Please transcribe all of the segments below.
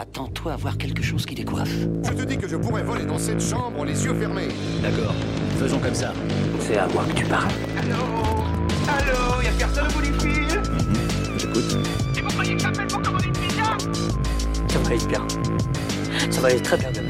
Attends-toi à voir quelque chose qui décoiffe. Je te dis que je pourrais voler dans cette chambre les yeux fermés. D'accord, faisons comme ça. C'est à moi que tu parles. Allô Allô Y'a personne au bout du fil J'écoute. Et vous croyez que j'appelle pour commander une pizza Ça va aller bien. Ça va aller très bien demain.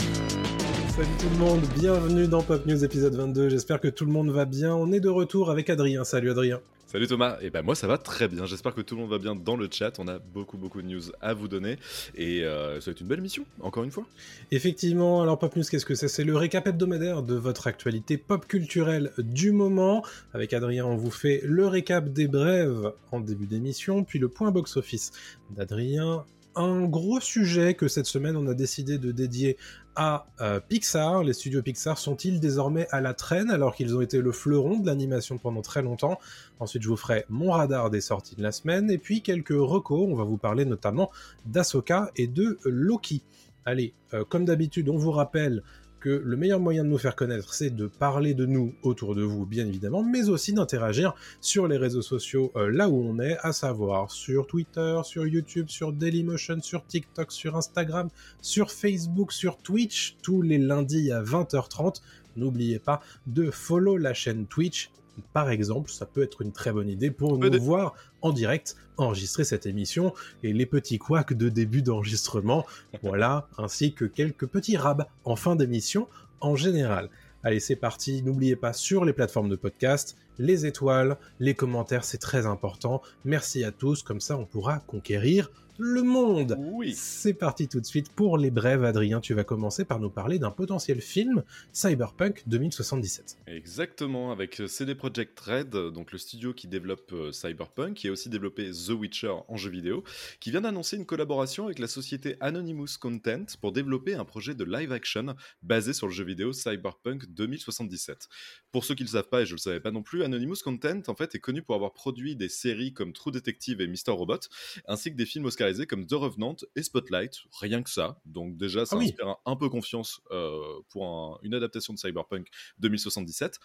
Salut tout le monde, bienvenue dans Pop News épisode 22, j'espère que tout le monde va bien. On est de retour avec Adrien, salut Adrien. Salut Thomas, et ben moi ça va très bien, j'espère que tout le monde va bien dans le chat, on a beaucoup beaucoup de news à vous donner. Et euh, ça va une belle mission, encore une fois. Effectivement, alors Pop News qu'est-ce que c'est? C'est le récap hebdomadaire de votre actualité pop culturelle du moment. Avec Adrien on vous fait le récap des brèves en début d'émission, puis le point box-office. d'Adrien, un gros sujet que cette semaine on a décidé de dédier à euh, Pixar. Les studios Pixar sont-ils désormais à la traîne alors qu'ils ont été le fleuron de l'animation pendant très longtemps? Ensuite, je vous ferai mon radar des sorties de la semaine et puis quelques recos. On va vous parler notamment d'Asoka et de Loki. Allez, euh, comme d'habitude, on vous rappelle que le meilleur moyen de nous faire connaître, c'est de parler de nous autour de vous, bien évidemment, mais aussi d'interagir sur les réseaux sociaux euh, là où on est, à savoir sur Twitter, sur YouTube, sur Dailymotion, sur TikTok, sur Instagram, sur Facebook, sur Twitch, tous les lundis à 20h30. N'oubliez pas de follow la chaîne Twitch. Par exemple, ça peut être une très bonne idée pour nous voir en direct enregistrer cette émission et les petits couacs de début d'enregistrement, voilà, ainsi que quelques petits rabs en fin d'émission en général. Allez, c'est parti, n'oubliez pas sur les plateformes de podcast, les étoiles, les commentaires, c'est très important. Merci à tous, comme ça on pourra conquérir le monde. Oui. C'est parti tout de suite pour les brèves. Adrien, tu vas commencer par nous parler d'un potentiel film Cyberpunk 2077. Exactement, avec CD Projekt Red, donc le studio qui développe euh, Cyberpunk, qui a aussi développé The Witcher en jeu vidéo, qui vient d'annoncer une collaboration avec la société Anonymous Content pour développer un projet de live action basé sur le jeu vidéo Cyberpunk 2077. Pour ceux qui ne le savent pas, et je ne le savais pas non plus, Anonymous Content en fait est connu pour avoir produit des séries comme True Detective et Mr. Robot, ainsi que des films oscarisés comme The Revenant et Spotlight, rien que ça. Donc déjà, ça Ah oui. inspire un, un peu confiance euh, pour un- une adaptation de Cyberpunk 2077.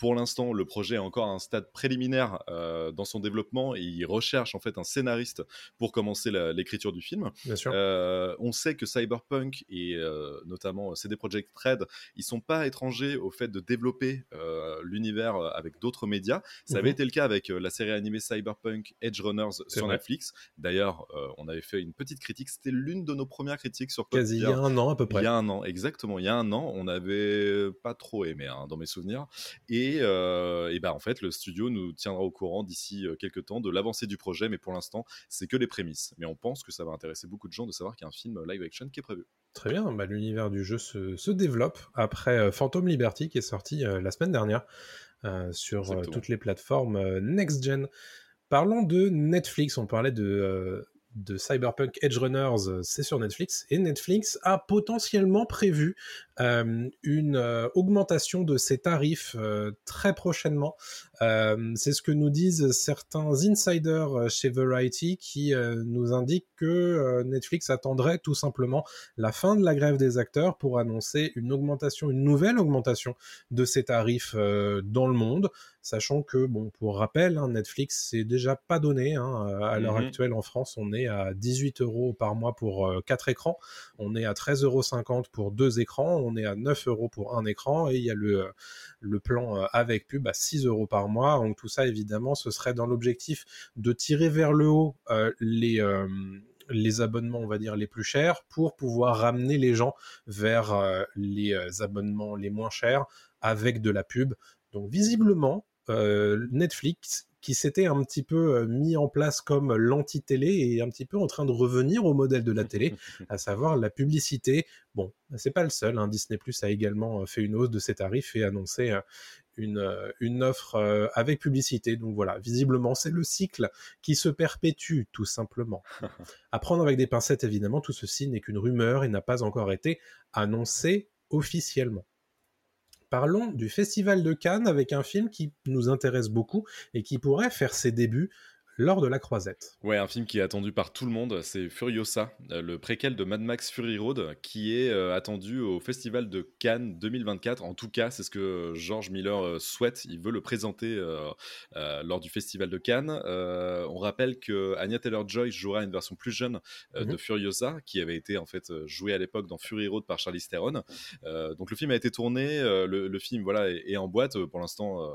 Pour l'instant, le projet est encore à un stade préliminaire euh, dans son développement et il recherche en fait un scénariste pour commencer l'écriture du film. Bien sûr. Euh, on sait que Cyberpunk et euh, notamment CD Projekt Red, ils sont pas étrangers au fait de développer l'univers avec d'autres médias. Ça avait Mhm. été le cas avec la série animée Cyberpunk Edge Runners sur vrai. Netflix. D'ailleurs, on avait fait une petite critique. C'était l'une de nos premières critiques sur Quasi il y a un an à peu près. Il y a un an, exactement. Il y a un an, on n'avait pas trop aimé hein, dans mes souvenirs. Et, euh, et bah, en fait, le studio nous tiendra au courant d'ici euh, quelques temps de l'avancée du projet, mais pour l'instant, c'est que les prémices. Mais on pense que ça va intéresser beaucoup de gens de savoir qu'il y a un film live action qui est prévu. Très bien, bah, l'univers du jeu se, se développe après euh, Phantom Liberty qui est sorti la semaine dernière sur toutes les plateformes next-gen. Parlons de Netflix, on parlait de, de Cyberpunk Edge Runners, euh, c'est sur Netflix, et Netflix a potentiellement prévu euh, une euh, augmentation de ses tarifs très prochainement. Euh, c'est ce que nous disent certains insiders euh, chez Variety qui euh, nous indiquent que euh, Netflix attendrait tout simplement la fin de la grève des acteurs pour annoncer une augmentation, une nouvelle augmentation de ses tarifs dans le monde, sachant que, bon, pour rappel, hein, Netflix c'est déjà pas donné. hein, à l'heure Mhm. actuelle en France, on est à 18 euros par mois pour euh, 4 écrans, on est à 13,50 euros pour deux écrans, on est à 9 euros pour un écran, et il y a le, le plan avec pub à 6 euros par mois. Donc tout ça, évidemment, ce serait dans l'objectif de tirer vers le haut euh, les... euh, les abonnements, on va dire, les plus chers pour pouvoir ramener les gens vers euh, les abonnements les moins chers avec de la pub. Donc visiblement, Netflix, qui s'était un petit peu mis en place comme l'anti-télé, est un petit peu en train de revenir au modèle de la télé, à savoir la publicité. Bon, c'est pas le seul. hein. Disney Plus a également fait une hausse de ses tarifs et annoncé une, euh, une offre euh, avec publicité. Donc voilà, visiblement, c'est le cycle qui se perpétue, tout simplement. À prendre avec des pincettes, évidemment, tout ceci n'est qu'une rumeur et n'a pas encore été annoncé officiellement. Parlons du Festival de Cannes avec un film qui nous intéresse beaucoup et qui pourrait faire ses débuts lors de la croisette. Ouais, un film qui est attendu par tout le monde, c'est Furiosa, euh, le préquel de Mad Max Fury Road, qui est euh, attendu au Festival de Cannes 2024. En tout cas, c'est ce que George Miller euh, souhaite. Il veut le présenter lors du Festival de Cannes. on rappelle que Anya Taylor-Joy jouera une version plus jeune de Mhm. Furiosa, qui avait été en fait jouée à l'époque dans Fury Road par Charlize Theron. donc le film a été tourné, le, le film voilà est, est en boîte pour l'instant.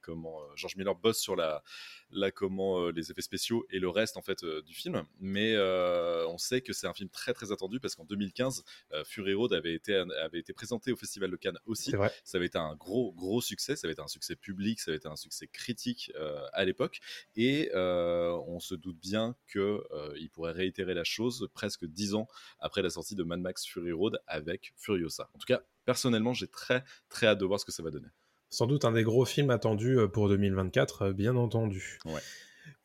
Comment George Miller bosse sur la là comment euh, les effets spéciaux et le reste en fait euh, du film. Mais euh, on sait que c'est un film très très attendu parce qu'en 2015 euh, Fury Road avait été avait été présenté au festival de Cannes aussi. Vrai. ça avait été un gros gros succès. Ça avait été un succès public ça avait été un succès critique euh, à l'époque. Et euh, on se doute bien que euh, il pourrait réitérer la chose presque dix ans après la sortie de Mad Max Fury Road avec Furiosa. En tout cas personnellement j'ai très très hâte de voir ce que ça va donner Sans doute un des gros films attendus euh, pour 2024, euh, bien entendu. Ouais.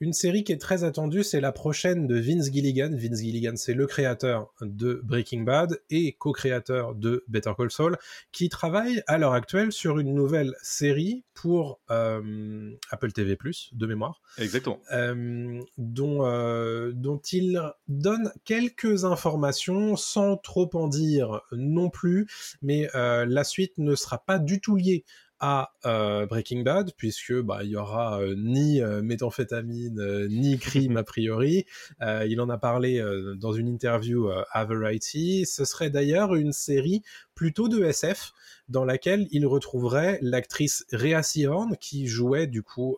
Une série qui est très attendue, c'est la prochaine de Vince Gilligan. Vince Gilligan, c'est le créateur de Breaking Bad et co-créateur de Better Call Saul, qui travaille à l'heure actuelle sur une nouvelle série pour euh, Apple TV+, de mémoire, exactement euh, dont, euh, dont il donne quelques informations sans trop en dire non plus, mais la suite ne sera pas du tout liée à euh, Breaking Bad puisque bah il y aura euh, ni euh, méthamphétamine ni crime a priori. Il en a parlé dans une interview à Variety. Ce serait d'ailleurs une série plutôt de SF dans laquelle il retrouverait l'actrice Rhea Seehorn qui jouait du coup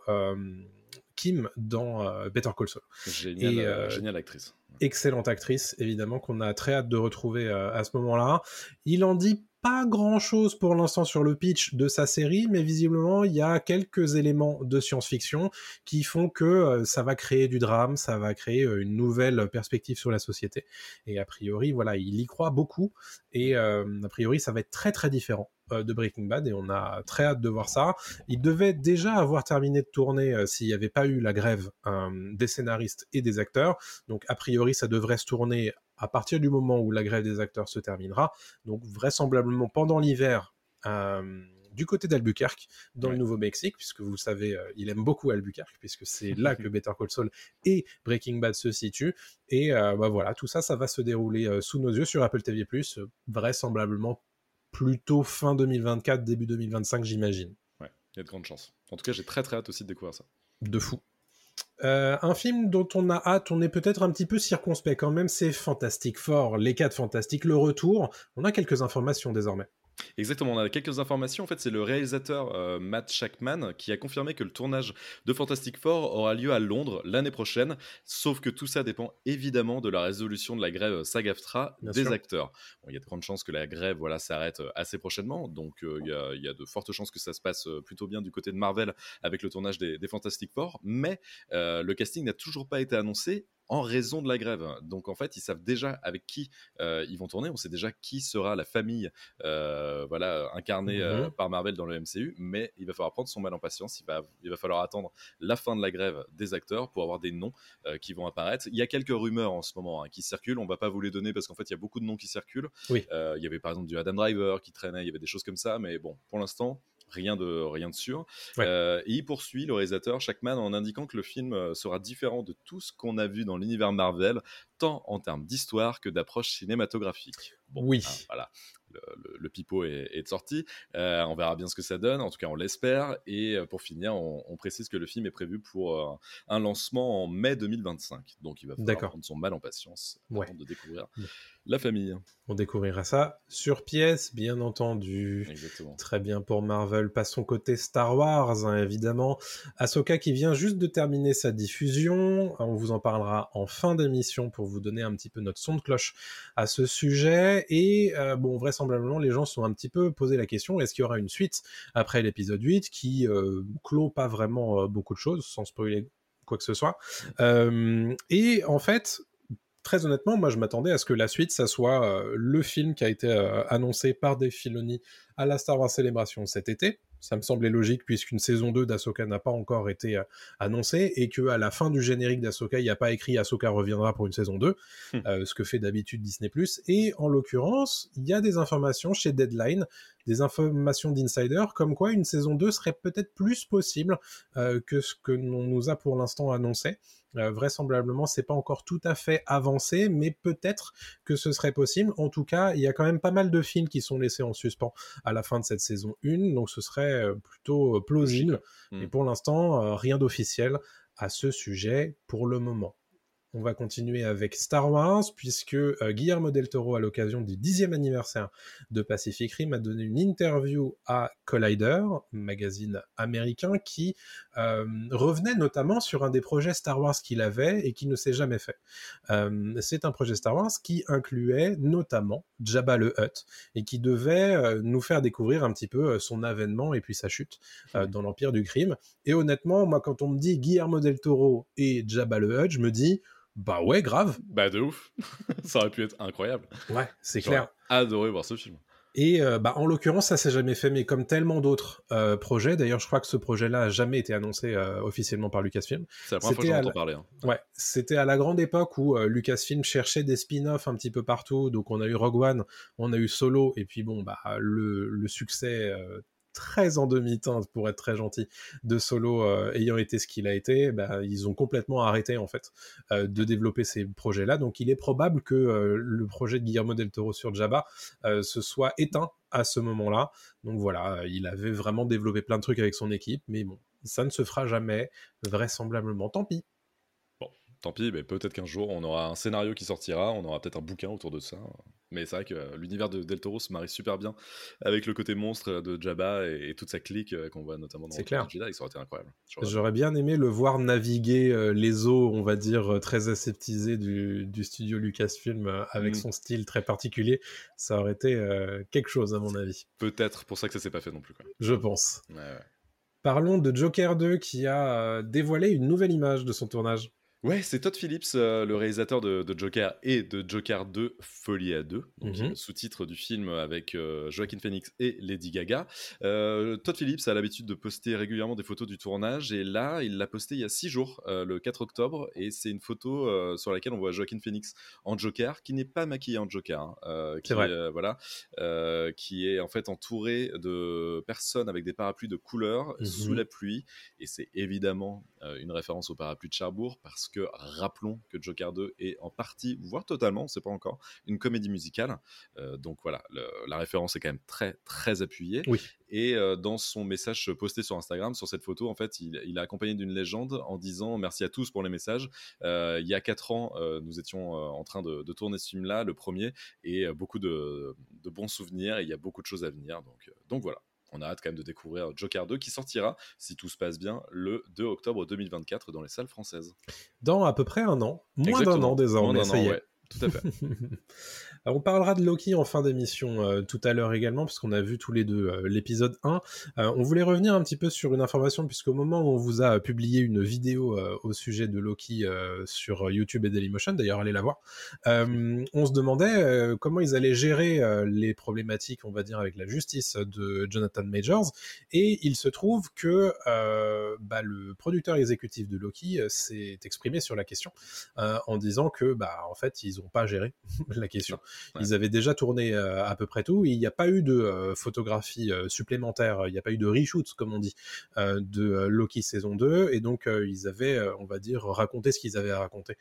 Kim dans Better Call Saul génial Et, géniale actrice excellente actrice, évidemment, qu'on a très hâte de retrouver euh, à ce moment-là. Il en dit pas grand-chose pour l'instant sur le pitch de sa série, mais visiblement, il y a quelques éléments de science-fiction qui font que euh, ça va créer du drame, ça va créer euh, une nouvelle perspective sur la société. Et a priori, voilà, il y croit beaucoup, et euh, a priori, ça va être très très différent de Breaking Bad, et on a très hâte de voir ça. Il devait déjà avoir terminé de tourner s'il n'y avait pas eu la grève des scénaristes et des acteurs. Donc a priori, ça devrait se tourner à partir du moment où la grève des acteurs se terminera. Donc vraisemblablement pendant l'hiver. euh, du côté d'Albuquerque, dans le. Nouveau-Mexique, puisque vous le savez, euh, il aime beaucoup Albuquerque, puisque c'est là que Better Call Saul et Breaking Bad se situent. Et euh, bah voilà, tout ça, ça va se dérouler sous nos yeux sur Apple TV+, vraisemblablement plutôt fin 2024, début 2025, j'imagine. ouais il y a de grandes chances en tout cas j'ai très très hâte aussi de découvrir ça de fou. Euh, un film dont on a hâte, on est peut-être un petit peu circonspect quand même, c'est Fantastic Four, les 4 Fantastiques, le retour. On a quelques informations désormais. Exactement, on a quelques informations. En fait, c'est le réalisateur euh, Matt Shackman qui a confirmé que le tournage de Fantastic Four aura lieu à Londres l'année prochaine. Sauf que tout ça dépend évidemment de la résolution de la grève SAG-AFTRA Bien des sûr. acteurs. Bon, il y a de grandes chances que la grève voilà, s'arrête euh, assez prochainement. Donc, euh, il y, a, il y a de fortes chances que ça se passe euh, plutôt bien du côté de Marvel avec le tournage des, des Fantastic Four. Mais euh, le casting n'a toujours pas été annoncé en raison de la grève. Donc en fait, ils savent déjà avec qui euh, ils vont tourner. On sait déjà qui sera la famille, euh, voilà, incarnée euh, Mhm. par Marvel dans le MCU. Mais il va falloir prendre son mal en patience. Il va, il va falloir attendre la fin de la grève des acteurs pour avoir des noms qui vont apparaître. Il y a quelques rumeurs en ce moment hein, qui circulent. On va pas vous les donner parce qu'en fait, il y a beaucoup de noms qui circulent. Oui. Il y avait par exemple du Adam Driver qui traînait. Il y avait des choses comme ça. Mais bon, pour l'instant. Rien de, rien de sûr. Ouais. Euh, et il poursuit le réalisateur Shackman en indiquant que le film euh, sera différent de tout ce qu'on a vu dans l'univers Marvel, tant en termes d'histoire que d'approche cinématographique. Bon, Oui. hein, voilà. Le, le- le pipeau est, est sorti. Euh, on verra bien ce que ça donne. En tout cas, on l'espère. Et pour finir, on, on précise que le film est prévu pour euh, un lancement en mai 2025. Donc, il va falloir prendre son mal en patience Ouais. avant de découvrir Ouais. La famille. On découvrira ça sur pièce, bien entendu. Exactement. Très bien pour Marvel. Passons côté Star Wars, hein, évidemment. Ahsoka qui vient juste de terminer sa diffusion. On vous en parlera en fin d'émission pour vous donner un petit peu notre son de cloche à ce sujet. Et euh, bon, vraisemblablement, les gens sont un petit peu posé la question est-ce qu'il y aura une suite après l'épisode 8 qui euh, clôt pas vraiment euh, beaucoup de choses, sans spoiler quoi que ce soit. Euh, et en fait, très honnêtement, moi je m'attendais à ce que la suite, ça soit euh, le film qui a été euh, annoncé par Dave Filoni à la Star Wars Celebration cet été. Ça me semblait logique puisqu'une saison 2 d'Ahsoka n'a pas encore été euh, annoncée et que à la fin du générique d'Ahsoka, il n'y a pas écrit Ahsoka reviendra pour une saison 2, Hmm. euh, ce que fait d'habitude Disney+. Et en l'occurrence, il y a des informations chez Deadline, des informations d'insider, comme quoi une saison 2 serait peut-être plus possible euh, que ce que l'on nous a pour l'instant annoncé. Vraisemblablement, c'est pas encore tout à fait avancé, mais peut-être que ce serait possible. En tout cas, il y a quand même pas mal de films qui sont laissés en suspens à la fin de cette saison 1, donc ce serait plutôt plausible. Mais hmm. pour l'instant, rien d'officiel à ce sujet pour le moment. On va continuer avec Star Wars, puisque euh, Guillermo del Toro, à l'occasion du dixième anniversaire de Pacific Rim, a donné une interview à Collider, magazine américain, qui euh, revenait notamment sur un des projets Star Wars qu'il avait et qui ne s'est jamais fait. Euh, c'est un projet Star Wars qui incluait notamment Jabba le Hutt et qui devait nous faire découvrir un petit peu son avènement et puis sa chute dans l'Empire du Crime. Et honnêtement, moi, quand on me dit Guillermo del Toro et Jabba le Hutt, je me dis bah ouais, grave. Bah de ouf. ça aurait pu être incroyable. Ouais, c'est clair. Adoré voir ce film. Et euh, bah, en l'occurrence, ça s'est jamais fait, mais comme tellement d'autres euh, projets, d'ailleurs, je crois que ce projet-là a jamais été annoncé euh, officiellement par Lucasfilm. C'est la première fois que j'entends parler. Hein. Ouais, c'était à la grande époque où Lucasfilm cherchait des spin-offs un petit peu partout. Donc, on a eu Rogue One, on a eu Solo, et puis bon, bah le, le succès très en demi-teinte, pour être très gentil, de Solo euh, ayant été ce qu'il a été, bah, ils ont complètement arrêté en fait euh, de développer ces projets-là. Donc il est probable que euh, le projet de Guillermo del Toro sur Jabba se soit éteint à ce moment-là. Donc voilà, il avait vraiment développé plein de trucs avec son équipe, mais bon, ça ne se fera jamais, vraisemblablement. Tant pis tant pis, mais peut-être qu'un jour on aura un scénario qui sortira, on aura peut-être un bouquin autour de ça. Mais c'est vrai que euh, l'univers de Del Toro se marie super bien avec le côté monstre de Jabba et, toute sa clique euh, qu'on voit notamment dans clair. Jedi, ça aurait été incroyable. J'aurais bien aimé le voir naviguer euh, les eaux, on va dire, très aseptisées du, studio Lucasfilm avec mm. son style très particulier. Ça aurait été quelque chose à mon avis. Peut-être pour ça que ça s'est pas fait non plus. Quoi. Je pense. Parlons de Joker 2 qui a dévoilé une nouvelle image de son tournage. Ouais, c'est Todd Phillips, euh, le réalisateur de, Joker et de Joker 2, Folie à 2, mhm. sous-titre du film avec euh, Joaquin Phoenix et Lady Gaga. Euh, Todd Phillips a l'habitude de poster régulièrement des photos du tournage et là, il l'a posté il y a six jours, le 4 octobre, et c'est une photo sur laquelle on voit Joaquin Phoenix en Joker, qui n'est pas maquillé en Joker, hein, qui, vrai. voilà, qui est en fait entouré de personnes avec des parapluies de couleur sous mhm. la pluie, et c'est évidemment une référence au parapluie de Cherbourg parce que rappelons que Joker 2 est en partie, voire totalement, on ne sait pas encore, une comédie musicale. Euh, donc voilà, la référence est quand même très très appuyée. Oui. Et euh, dans son message posté sur Instagram, sur cette photo, en fait, il, il a accompagné d'une légende en disant merci à tous pour les messages. Euh, il y a quatre ans, nous étions en train de, tourner ce film-là, le premier, et beaucoup de, de, bons souvenirs. Et il y a beaucoup de choses à venir. Donc, donc voilà on a hâte quand même de découvrir Joker 2 qui sortira, si tout se passe bien, le 2 octobre 2024 dans les salles françaises. Dans à peu près un an, moins d'un an désormais, ça y est. tout à fait. on parlera de Loki en fin d'émission euh, tout à l'heure également, parce qu'on a vu tous les deux euh, l'épisode 1. Euh, on voulait revenir un petit peu sur une information, puisqu'au moment où on vous a publié une vidéo au sujet de Loki sur YouTube et Dailymotion, d'ailleurs allez la voir, on se demandait comment ils allaient gérer les problématiques, on va dire, avec la justice de Jonathan Majors, et il se trouve que bah, le producteur exécutif de Loki s'est exprimé sur la question en disant que, bah, en fait, ils n'ont pas géré la question. Ils avaient déjà tourné euh, à peu près tout. Il n'y a pas eu de euh, photographie euh, supplémentaire, il n'y a pas eu de reshoot, comme on dit, de Loki saison 2. Et donc, ils avaient, on va dire, raconté ce qu'ils avaient à raconter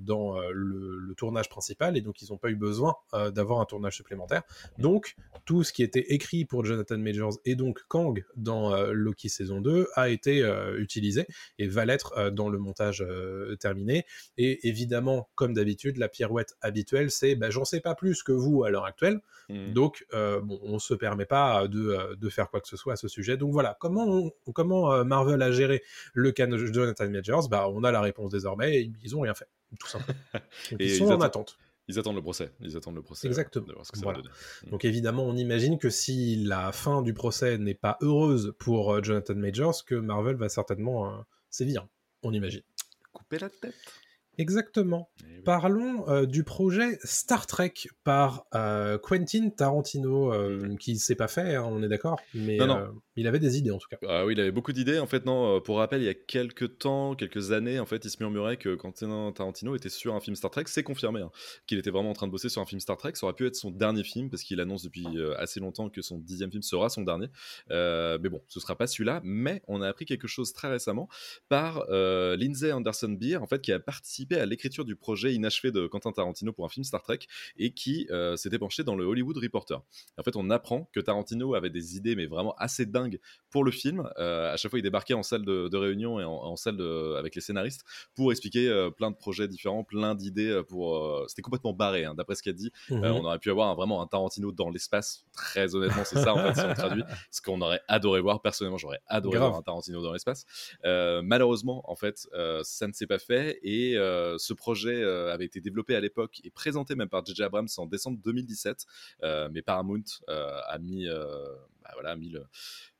dans le, tournage principal. Et donc, ils n'ont pas eu besoin d'avoir un tournage supplémentaire. Donc, tout ce qui était écrit pour Jonathan Majors et donc Kang dans Loki saison 2 a été utilisé et va l'être dans le montage terminé. Et évidemment, comme d'habitude, la pirouette habituelle, c'est bah, j'en sais pas plus que vous à l'heure actuelle. Hmm. Donc, euh, bon, on se permet pas de, euh, de, faire quoi que ce soit à ce sujet. Donc voilà, comment, comment euh, Marvel a géré le cas de Jonathan Majors? Bah, on a la réponse désormais. ils ont rien fait, tout simplement. ils sont en attente. Ils attendent le procès. Ils attendent le procès. Exactement. Hmm. Donc évidemment, on imagine que si la fin du procès n'est pas heureuse pour Jonathan Majors, que Marvel va certainement sévir. On imagine. Couper la tête. Exactement. Eh oui. Parlons euh, du projet Star Trek par euh, Quentin Tarantino, euh, qui s'est pas fait, hein, on est d'accord, mais Non, non. il avait des idées en tout cas. Ah oui, il avait beaucoup d'idées. En fait, non, pour rappel, il y a quelques temps, quelques années, en fait, il se murmurait que Quentin Tarantino était sur un film Star Trek. C'est confirmé hein, qu'il était vraiment en train de bosser sur un film Star Trek. Ça aurait pu être son dernier film, parce qu'il annonce depuis assez longtemps que son dixième film sera son dernier. Mais bon, ce sera pas celui-là. Mais on a appris quelque chose très récemment par Lindsay Anderson Beer, en fait, qui a participé à l'écriture du projet inachevé de Quentin Tarantino pour un film Star Trek et qui euh, s'était penché dans le Hollywood Reporter. En fait, on apprend que Tarantino avait des idées, mais vraiment assez dingues pour le film. Euh, à chaque fois, il débarquait en salle de, de réunion et en, en salle de- avec les scénaristes pour expliquer euh, plein de projets différents, plein d'idées. Pour, c'était complètement barré, hein, d'après ce qu'il a dit. Mhm. On aurait pu avoir un- vraiment un Tarantino dans l'espace. Très honnêtement, c'est ça en fait si on traduit. Ce qu'on aurait adoré voir. Personnellement, j'aurais adoré Grave. voir un Tarantino dans l'espace. Malheureusement, en fait, ça ne s'est pas fait et euh, ce projet euh, avait été développé à l'époque et présenté même par J.J. Abrams en décembre 2017. Euh, mais Paramount a mis, bah voilà, a mis le,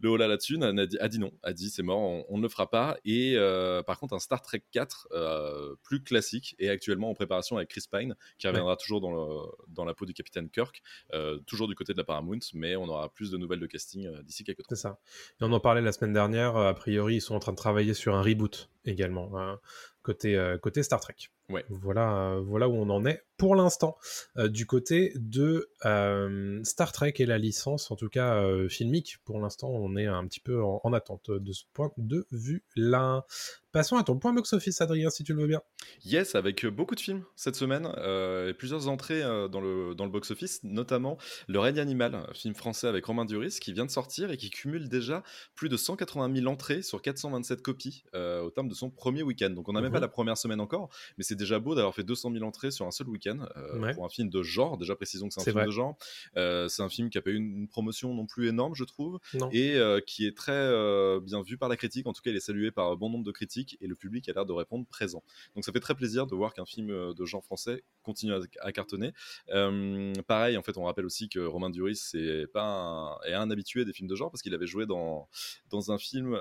le holà là-dessus, dit- a dit non, a dit c'est mort, on, on ne le fera pas. Et euh, par contre, un Star Trek 4 euh, plus classique est actuellement en préparation avec Chris Pine, qui reviendra toujours dans, le- dans la peau du capitaine Kirk, euh, toujours du côté de la Paramount, mais on aura plus de nouvelles de casting d'ici quelques temps. C'est ça. Et on en parlait la semaine dernière, a priori ils sont en train de travailler sur un reboot également, hein, côté, euh, côté Star Trek. Ouais. Voilà, euh, voilà où on en est pour l'instant. Euh, du côté de euh, Star Trek et la licence, en tout cas euh, filmique, pour l'instant on est un petit peu en, en attente de ce point de vue-là. Passons à ton point box-office, Adrien, si tu le veux bien. Yes, avec beaucoup de films cette semaine et plusieurs entrées dans le, dans le box-office, notamment Le règne animal, film français avec Romain Duris qui vient de sortir et qui cumule déjà plus de 180 000 entrées sur 427 copies au terme de son premier week-end. Donc on n'a même Mhm. pas la première semaine encore, mais c'est déjà beau d'avoir fait 200 000 entrées sur un seul week-end euh, Ouais. pour un film de genre. Déjà précisons que c'est un film vrai. de genre. Euh, c'est un film qui a pas eu une, promotion non plus énorme, je trouve Non. et euh, qui est très bien vu par la critique. En tout cas, il est salué par un bon nombre de critiques et le public a l'air de répondre présent. Donc ça fait très plaisir de voir qu'un film de genre français continue à, à cartonner. Pareil, en fait, on rappelle aussi que Romain Duris c'est pas un, est un habitué des films de genre parce qu'il avait joué dans, dans un film.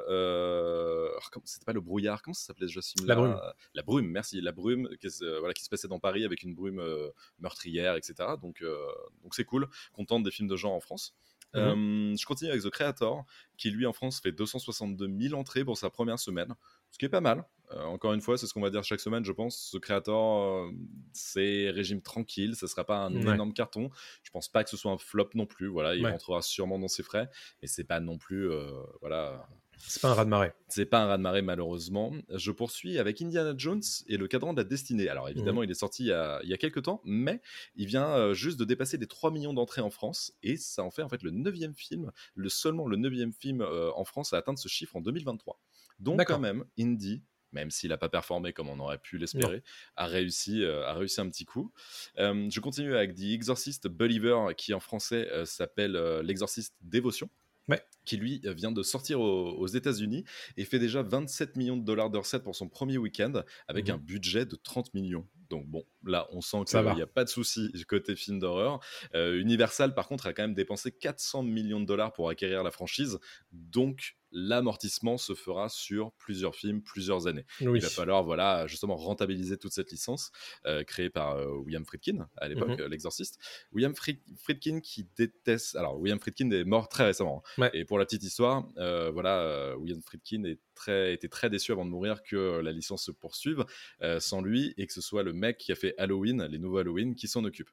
C'était pas le brouillard, comment ça s'appelait déjà ce film La Brume. La brume, merci. La brume, qui, se- voilà, qui se passait dans Paris avec une brume euh, meurtrière, etc. Donc euh, donc c'est cool qu'on tente des films de genre en France. Mhm. Euh, je continue avec The Creator, qui lui en France fait 262 000 entrées pour sa première semaine, ce qui est pas mal. Euh, encore une fois, c'est ce qu'on va dire chaque semaine, je pense. The Creator, euh, c'est régime tranquille, ça sera pas un Ouais. énorme carton. Je pense pas que ce soit un flop non plus. Voilà, il Ouais. rentrera sûrement dans ses frais, mais c'est pas non plus, euh, voilà, C'est pas un raz-de-marée. c'est pas un raz-de-marée malheureusement. Je poursuis avec Indiana Jones et le cadran de la destinée. Alors évidemment, il est sorti il y, a, il y a quelques temps, mais il vient euh, juste de dépasser les 3 millions d'entrées en France et ça en fait en fait le neuvième film, le seulement le neuvième film euh, en France à atteindre ce chiffre en 2023. Donc quand même, Indy même s'il n'a pas performé comme on aurait pu l'espérer, a réussi, euh, a réussi un petit coup. Euh, je continue avec The Exorcist Believer, qui en français euh, s'appelle L'Exorciste Dévotion Ouais. qui lui euh, vient de sortir aux, aux États-Unis et fait déjà 27 millions de dollars de recettes pour son premier week-end avec Mhm. un budget de 30 millions. Donc bon, là on sent qu'il n'y a pas de souci côté film d'horreur. Euh, Universal par contre a quand même dépensé 400 millions de dollars pour acquérir la franchise, donc l'amortissement se fera sur plusieurs films, plusieurs années. Oui. Il va falloir voilà justement rentabiliser toute cette licence euh, créée par euh, William Friedkin à l'époque, Mhm. euh, l'exorciste. William Fried- Friedkin qui déteste. Alors William Friedkin est mort très récemment. hein. Ouais. Et pour la petite histoire, euh, voilà, William Friedkin est très, était très déçu avant de mourir que euh, la licence se poursuive euh, sans lui et que ce soit le mec qui a fait Halloween, les nouveaux Halloween, qui s'en occupe.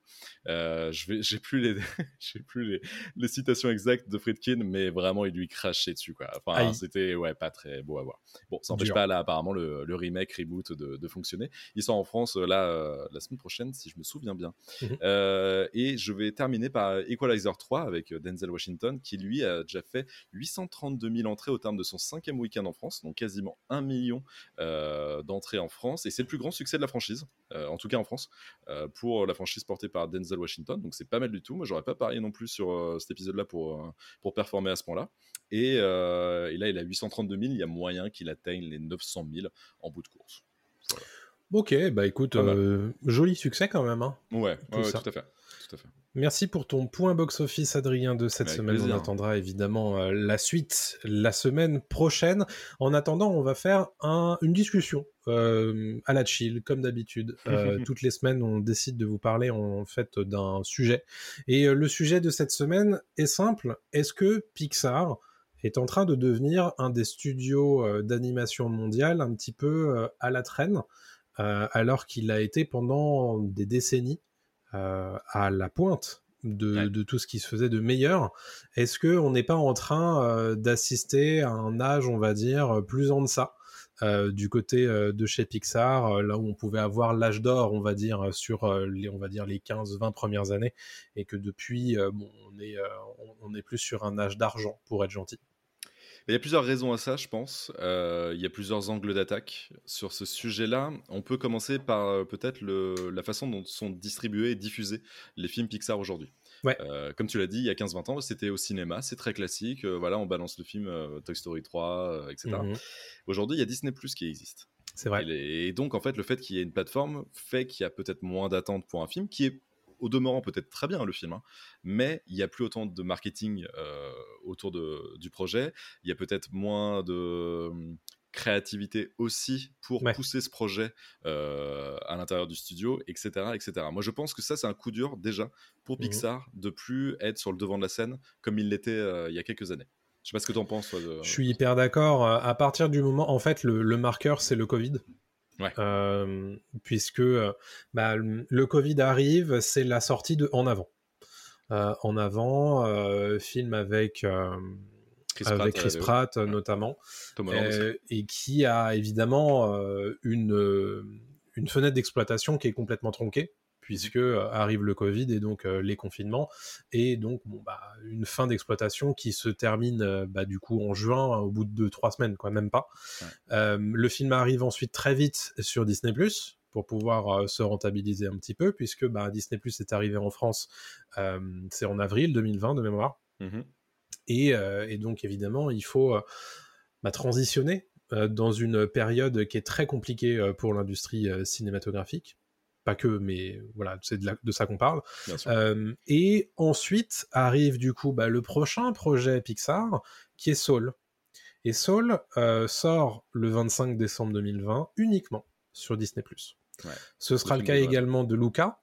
Euh, je j'ai plus les, j'ai plus les, les citations exactes de Friedkin, mais vraiment il lui crachait dessus quoi. Enfin, c'était ouais pas très beau à voir. Bon, ça n'empêche pas là apparemment le, le remake reboot de, de fonctionner. Il sort en France là la semaine prochaine si je me souviens bien. Euh, et je vais terminer par Equalizer 3 avec Denzel Washington qui lui a déjà fait 832 000 entrées au terme de son cinquième week-end en France, donc quasiment un million euh, d'entrées en France. Et c'est le plus grand succès de la franchise, euh, en tout cas en France, euh, pour la franchise portée par Denzel Washington. Donc c'est pas mal du tout. Moi j'aurais pas parié non plus sur cet épisode-là pour, pour performer à ce point-là. Et, et là il a 832 000, il y a moyen qu'il atteigne les 900 000 en bout de course. Ok, bah écoute, euh, joli succès quand même. hein. Ouais, Tout ouais, tout à fait. Tout à fait. Merci pour ton point box-office, Adrien, de cette Avec semaine. plaisir. On attendra évidemment euh, la suite la semaine prochaine. En attendant, on va faire un- une discussion euh, à la chill, comme d'habitude. Euh, toutes les semaines, on décide de vous parler en fait d'un sujet. Et le sujet de cette semaine est simple. Est-ce que Pixar est en train de devenir un des studios d'animation mondiale un petit peu à la traîne, alors qu'il a été pendant des décennies à la pointe de, Ouais. de tout ce qui se faisait de meilleur. Est-ce que on n'est pas en train euh, d'assister à un âge, on va dire, plus en deçà euh, du côté euh, de chez Pixar, euh, là où on pouvait avoir l'âge d'or, on va dire, sur euh, les, on va dire les 15-20 premières années, et que depuis, euh, bon, on est, euh, on, on est plus sur un âge d'argent, pour être gentil? Il y a plusieurs raisons à ça, je pense. Euh, il y a plusieurs angles d'attaque sur ce sujet-là. On peut commencer par euh, peut-être la façon dont sont distribués et diffusés les films Pixar aujourd'hui. Ouais. Euh, comme tu l'as dit, il y a 15-20 ans, c'était au cinéma, c'est très classique. Voilà, on balance le film Toy Story 3, euh, etc. Mhm. Aujourd'hui, il y a Disney Plus qui existe. C'est vrai. Et, et donc, en fait, le fait qu'il y ait une plateforme fait qu'il y a peut-être moins d'attente pour un film qui est au demeurant peut-être très bien le film, hein, mais il n'y a plus autant de marketing euh, autour de, du projet. Il y a peut-être moins de hum, créativité aussi pour Ouais. pousser ce projet euh, à l'intérieur du studio, etc., etc. Moi, je pense que ça, c'est un coup dur déjà pour Mhm. Pixar de plus être sur le devant de la scène comme il l'était euh, il y a quelques années. Je sais pas ce que tu en penses. toi, de- Je suis hyper d'accord. À partir du moment, en fait, le, le marqueur, c'est le Covid. Ouais. Euh, puisque euh, bah, le Covid arrive, c'est la sortie de En avant. Euh, en avant, euh, film avec, Chris avec Pratt, Chris Pratt, ouais. notamment, et qui a évidemment une, une fenêtre d'exploitation qui est complètement tronquée, puisque euh, arrive le Covid et donc euh, les confinements, et donc bon, bah, une fin d'exploitation qui se termine euh, bah, du coup en juin, au bout de 2-3 semaines, quoi, même pas. Ouais. Le film arrive ensuite très vite sur Disney ⁇ pour pouvoir euh, se rentabiliser un petit peu, puisque bah, Disney Plus est arrivé en France, euh, c'est en avril 2020 de mémoire. Mhm. Et, euh, et donc, évidemment, il faut bah, transitionner dans une période qui est très compliquée pour l'industrie cinématographique. Pas que, mais voilà, c'est de, ça qu'on parle. Euh, et ensuite arrive du coup bah, le prochain projet Pixar, qui est Soul. Et Soul euh, sort le 25 décembre 2020 uniquement sur Disney+. Ouais. Ce sera Le cas également de Luca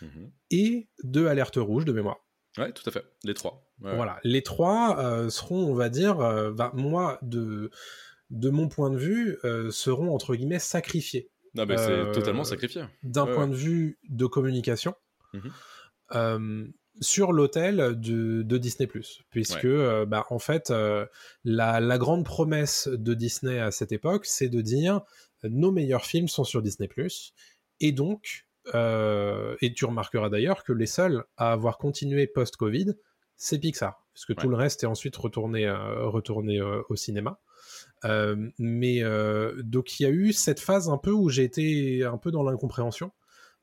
Mhm. et de Alerte Rouge de mémoire. Ouais, tout à fait. Les trois. Ouais. Voilà, les trois euh, seront, on va dire, euh, bah, moi, de, de mon point de vue, euh, seront entre guillemets sacrifiés Non, mais Euh, c'est totalement sacrifié. d'un point de vue de communication Mhm. euh, sur l'hôtel de, de Disney+. Puisque, euh, bah, en fait, euh, la, la grande promesse de Disney à cette époque, c'est de dire euh, nos meilleurs films sont sur Disney+. Et donc, euh, et tu remarqueras d'ailleurs que les seuls à avoir continué post-Covid, c'est Pixar, puisque tout le reste est ensuite retourné, euh, retourné euh, au cinéma. Euh, mais euh, donc il y a eu cette phase un peu où j'ai été un peu dans l'incompréhension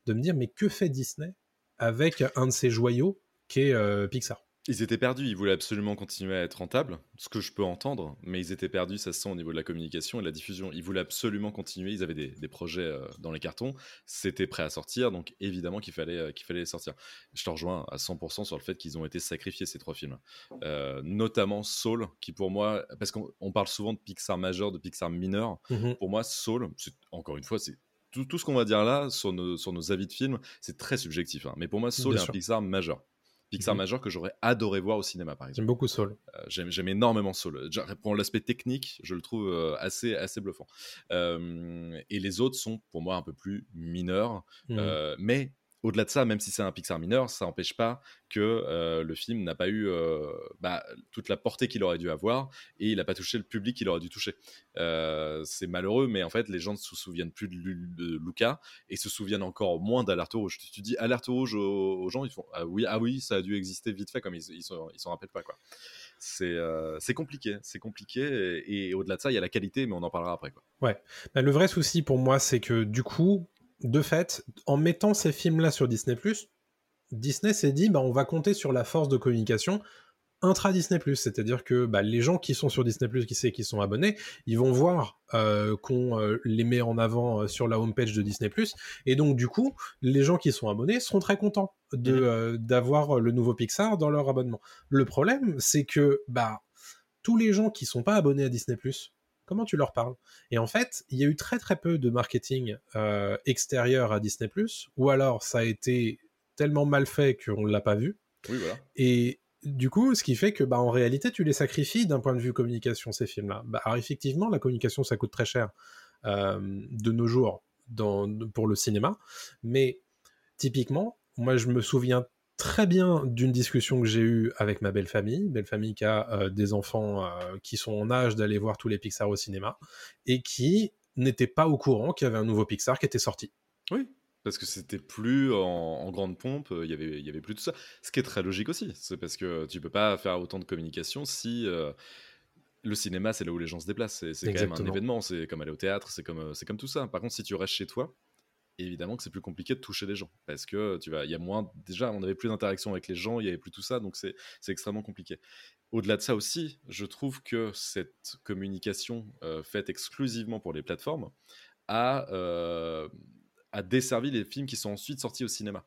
de me dire mais que fait Disney avec un de ses joyaux qui est euh, Pixar? Ils étaient perdus, ils voulaient absolument continuer à être rentables, ce que je peux entendre, mais ils étaient perdus, ça se sent au niveau de la communication et de la diffusion. Ils voulaient absolument continuer, ils avaient des, des projets euh, dans les cartons, c'était prêt à sortir, donc évidemment qu'il fallait, euh, qu'il fallait les sortir. Je te rejoins à 100% sur le fait qu'ils ont été sacrifiés, ces trois films. Euh, notamment Soul, qui pour moi, parce qu'on on parle souvent de Pixar majeur, de Pixar mineur, pour moi, Soul, c'est- encore une fois, c'est tout, tout ce qu'on va dire là sur nos, sur nos avis de films, c'est très subjectif. hein. Mais pour moi, Soul Bien est sûr. un Pixar majeur. Pixar Mhm. majeur que j'aurais adoré voir au cinéma, par exemple. J'aime beaucoup Soul. Euh, J'aime j'aime énormément Soul. Pour l'aspect technique, je le trouve euh, assez, assez bluffant. Euh, et les autres sont pour moi un peu plus mineurs. Mhm. Euh, mais au-delà de ça, même si c'est un Pixar mineur, ça n'empêche pas que euh, le film n'a pas eu euh, bah, toute la portée qu'il aurait dû avoir et il n'a pas touché le public qu'il aurait dû toucher. Euh, c'est malheureux, mais en fait, les gens ne se souviennent plus de, de Luca et se souviennent encore moins d'Alerte Rouge. Tu, tu dis Alerte Rouge aux, aux gens, ils font ah oui, ah oui, ça a dû exister vite fait, comme ils ils s'en rappellent pas quoi. C'est compliqué, c'est compliqué et, au-delà de ça, il y a la qualité, mais on en parlera après quoi. Bah, le vrai souci pour moi, c'est que du coup, de fait, en mettant ces films-là sur Disney+, Disney s'est dit, bah, on va compter sur la force de communication intra-Disney+, c'est-à-dire que bah, les gens qui sont sur Disney+, qui sait qui sont abonnés, ils vont voir euh, qu'on euh, les met en avant euh, sur la homepage de Disney+, et donc du coup, les gens qui sont abonnés seront très contents de Mhm. euh, d'avoir le nouveau Pixar dans leur abonnement. Le problème, c'est que bah tous les gens qui sont pas abonnés à Disney+, comment tu leur parles? Et en fait, il y a eu très très peu de marketing euh, extérieur à Disney+, ou alors ça a été tellement mal fait qu'on l'a pas vu, Oui, voilà. et du coup, ce qui fait que, bah, en réalité, tu les sacrifies d'un point de vue communication, ces films-là. Bah, alors, effectivement, la communication, ça coûte très cher euh, de nos jours dans, pour le cinéma. Mais typiquement, moi, je me souviens très bien d'une discussion que j'ai eue avec ma belle famille, belle famille qui a euh, des enfants euh, qui sont en âge d'aller voir tous les Pixar au cinéma et qui n'étaient pas au courant qu'il y avait un nouveau Pixar qui était sorti. Oui, parce que c'était plus en, en grande pompe, euh, il y avait, il y avait plus tout ça. Ce qui est très logique aussi, c'est parce que tu peux pas faire autant de communication si euh, le cinéma c'est là où les gens se déplacent. C'est quand même un événement, c'est comme aller au théâtre, c'est comme, c'est comme tout ça. Par contre, si tu restes chez toi, évidemment que c'est plus compliqué de toucher les gens parce que tu vas, il y a moins. Déjà, on avait plus d'interaction avec les gens, il y avait plus tout ça, donc c'est c'est extrêmement compliqué. Au-delà de ça aussi, je trouve que cette communication euh, faite exclusivement pour les plateformes a, euh, a desservi les films qui sont ensuite sortis au cinéma.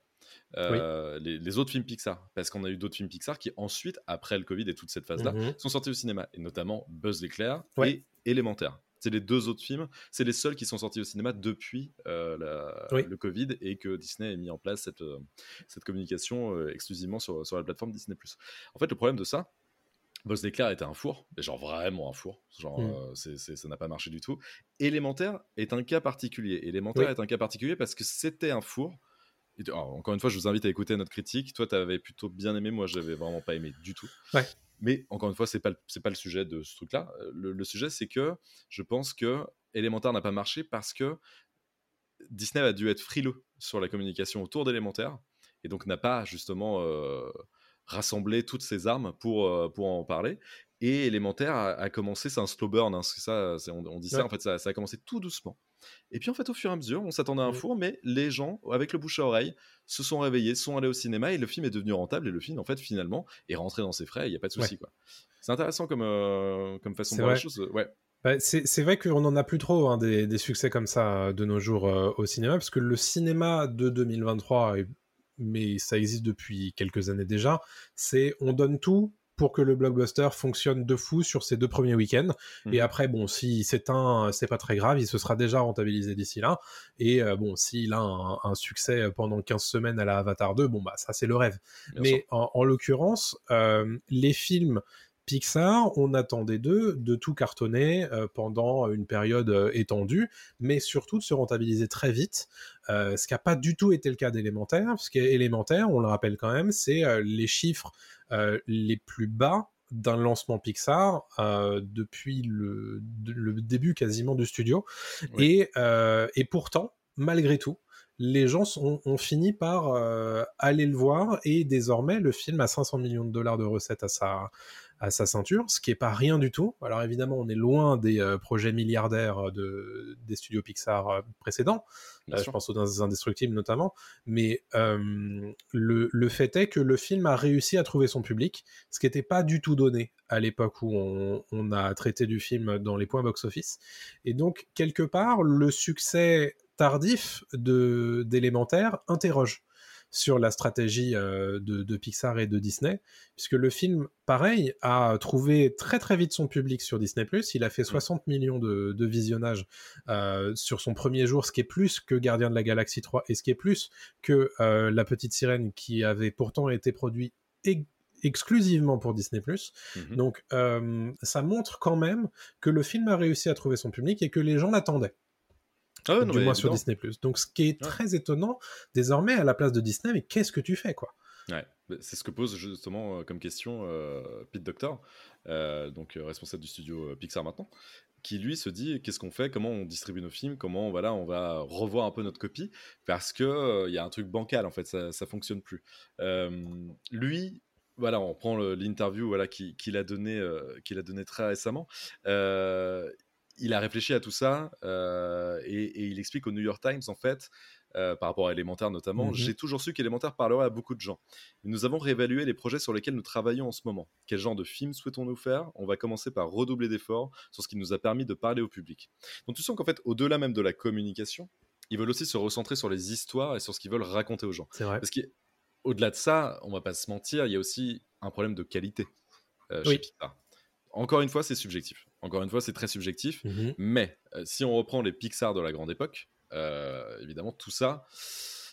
Euh, les, les autres films Pixar, parce qu'on a eu d'autres films Pixar qui ensuite, après le Covid et toute cette phase-là, Mhm. sont sortis au cinéma, et notamment Buzz l'éclair Ouais. et Élémentaire. C'est les deux autres films, c'est les seuls qui sont sortis au cinéma depuis euh, la- Oui. le Covid et que Disney a mis en place cette, euh, cette communication euh, exclusivement sur, sur la plateforme Disney+. En fait, le problème de ça, Buzz l'éclair était un four, mais genre vraiment un four, genre Mm. euh, ça n'a pas marché du tout. Élémentaire est un cas particulier. Élémentaire Oui. est un cas particulier parce que c'était un four. Et tu- alors, encore une fois, je vous invite à écouter notre critique. Toi, tu avais plutôt bien aimé, moi, j'avais vraiment pas aimé du tout. Ouais. Mais encore une fois, c'est pas c'est pas le sujet de ce truc-là. Euh, Le, le sujet, c'est que je pense que Élémentaire n'a pas marché parce que Disney a dû être frileux sur la communication autour d'Élémentaire et donc n'a pas justement euh, rassemblé toutes ses armes pour, euh, pour en parler. Et Élémentaire a, a commencé, c'est un slow burn, hein, ça, on, on dit ça, en fait, ça, ça a commencé tout doucement. Et puis en fait, au fur et à mesure, on s'attendait à un Mm. four, mais les gens, avec le bouche à oreille, se sont réveillés, sont allés au cinéma et le film est devenu rentable. Et le film, en fait, finalement, est rentré dans ses frais, il n'y a pas de souci. quoi. C'est intéressant comme, euh, comme façon de voir les choses. Ouais, Bah, c'est vrai qu'on n'en a plus trop hein, des, des succès comme ça euh, de nos jours euh, au cinéma, parce que le cinéma de 2023, et- mais ça existe depuis quelques années déjà, c'est on donne tout pour que le blockbuster fonctionne de fou sur ses deux premiers week-ends. Mhm. Et après, bon, s'il s'éteint, c'est pas très grave, il se sera déjà rentabilisé d'ici là. Et euh, bon, s'il a un, un succès pendant 15 semaines à la Avatar 2, bon, bah ça c'est le rêve. bien Mais en l'occurrence, euh, les films Pixar, on attendait d'eux de tout cartonner euh, pendant une période euh, étendue, mais surtout de se rentabiliser très vite, euh, ce qui n'a pas du tout été le cas d'Élémentaire, parce qu'Élémentaire, on le rappelle quand même, c'est euh, les chiffres euh, les plus bas d'un lancement Pixar euh, depuis le, début quasiment du studio. Oui. Et, euh, et pourtant, malgré tout, les gens sont- ont fini par euh, aller le voir et désormais le film a 500 millions de dollars de recettes à sa, à sa ceinture, ce qui est pas rien du tout. Alors évidemment, on est loin des euh, projets milliardaires de, des studios Pixar euh, précédents, euh, je pense aux Indestructibles notamment, mais euh, le, le fait est que le film a réussi à trouver son public, ce qui n'était pas du tout donné à l'époque où on, on a traité du film dans les points box-office. Et donc, quelque part, le succès tardif d'élémentaire interroge sur la stratégie euh, de, de Pixar et de Disney, puisque le film, pareil, a trouvé très très vite son public sur Disney+. Il a fait 60 millions de, de visionnages euh, sur son premier jour, ce qui est plus que Gardien de la Galaxie 3 et ce qui est plus que euh, La Petite Sirène, qui avait pourtant été produit ex- exclusivement pour Disney+. Mhm. Donc ça montre quand même que le film a réussi à trouver son public et que les gens l'attendaient Ah ouais, non, du moins sur. Disney+. Donc ce qui est Ouais. très étonnant, désormais, à la place de Disney, mais qu'est-ce que tu fais, quoi? Ouais, c'est ce que pose justement euh, comme question euh, Pete Doctor, euh, donc responsable du studio Pixar maintenant, qui lui se dit qu'est-ce qu'on fait, comment on distribue nos films, comment voilà on va revoir un peu notre copie? Parce que il y a un truc bancal en fait, ça ça fonctionne plus. Lui, voilà, on prend l'interview voilà qui- qu'il a donné euh, qu'il a donné très récemment. Euh, il a réfléchi à tout ça euh, et, et il explique au New York Times en fait euh, par rapport à Élémentaire notamment, Mhm. j'ai toujours su qu'Élémentaire parlerait à beaucoup de gens. Nous avons réévalué les projets sur lesquels nous travaillons en ce moment. Quel genre de film souhaitons-nous faire? On va commencer par redoubler d'efforts sur ce qui nous a permis de parler au public. Donc tu sens qu'en fait, au-delà même de la communication, ils veulent aussi se recentrer sur les histoires et sur ce qu'ils veulent raconter aux gens. C'est vrai. Parce qu'au-delà de ça, on va pas se mentir, il y a aussi un problème de qualité euh, chez Oui. Pixar. Encore une fois, c'est subjectif. Encore une fois, c'est très subjectif. Mhm. Mais euh, si on reprend les Pixar de la grande époque, euh, évidemment, tout ça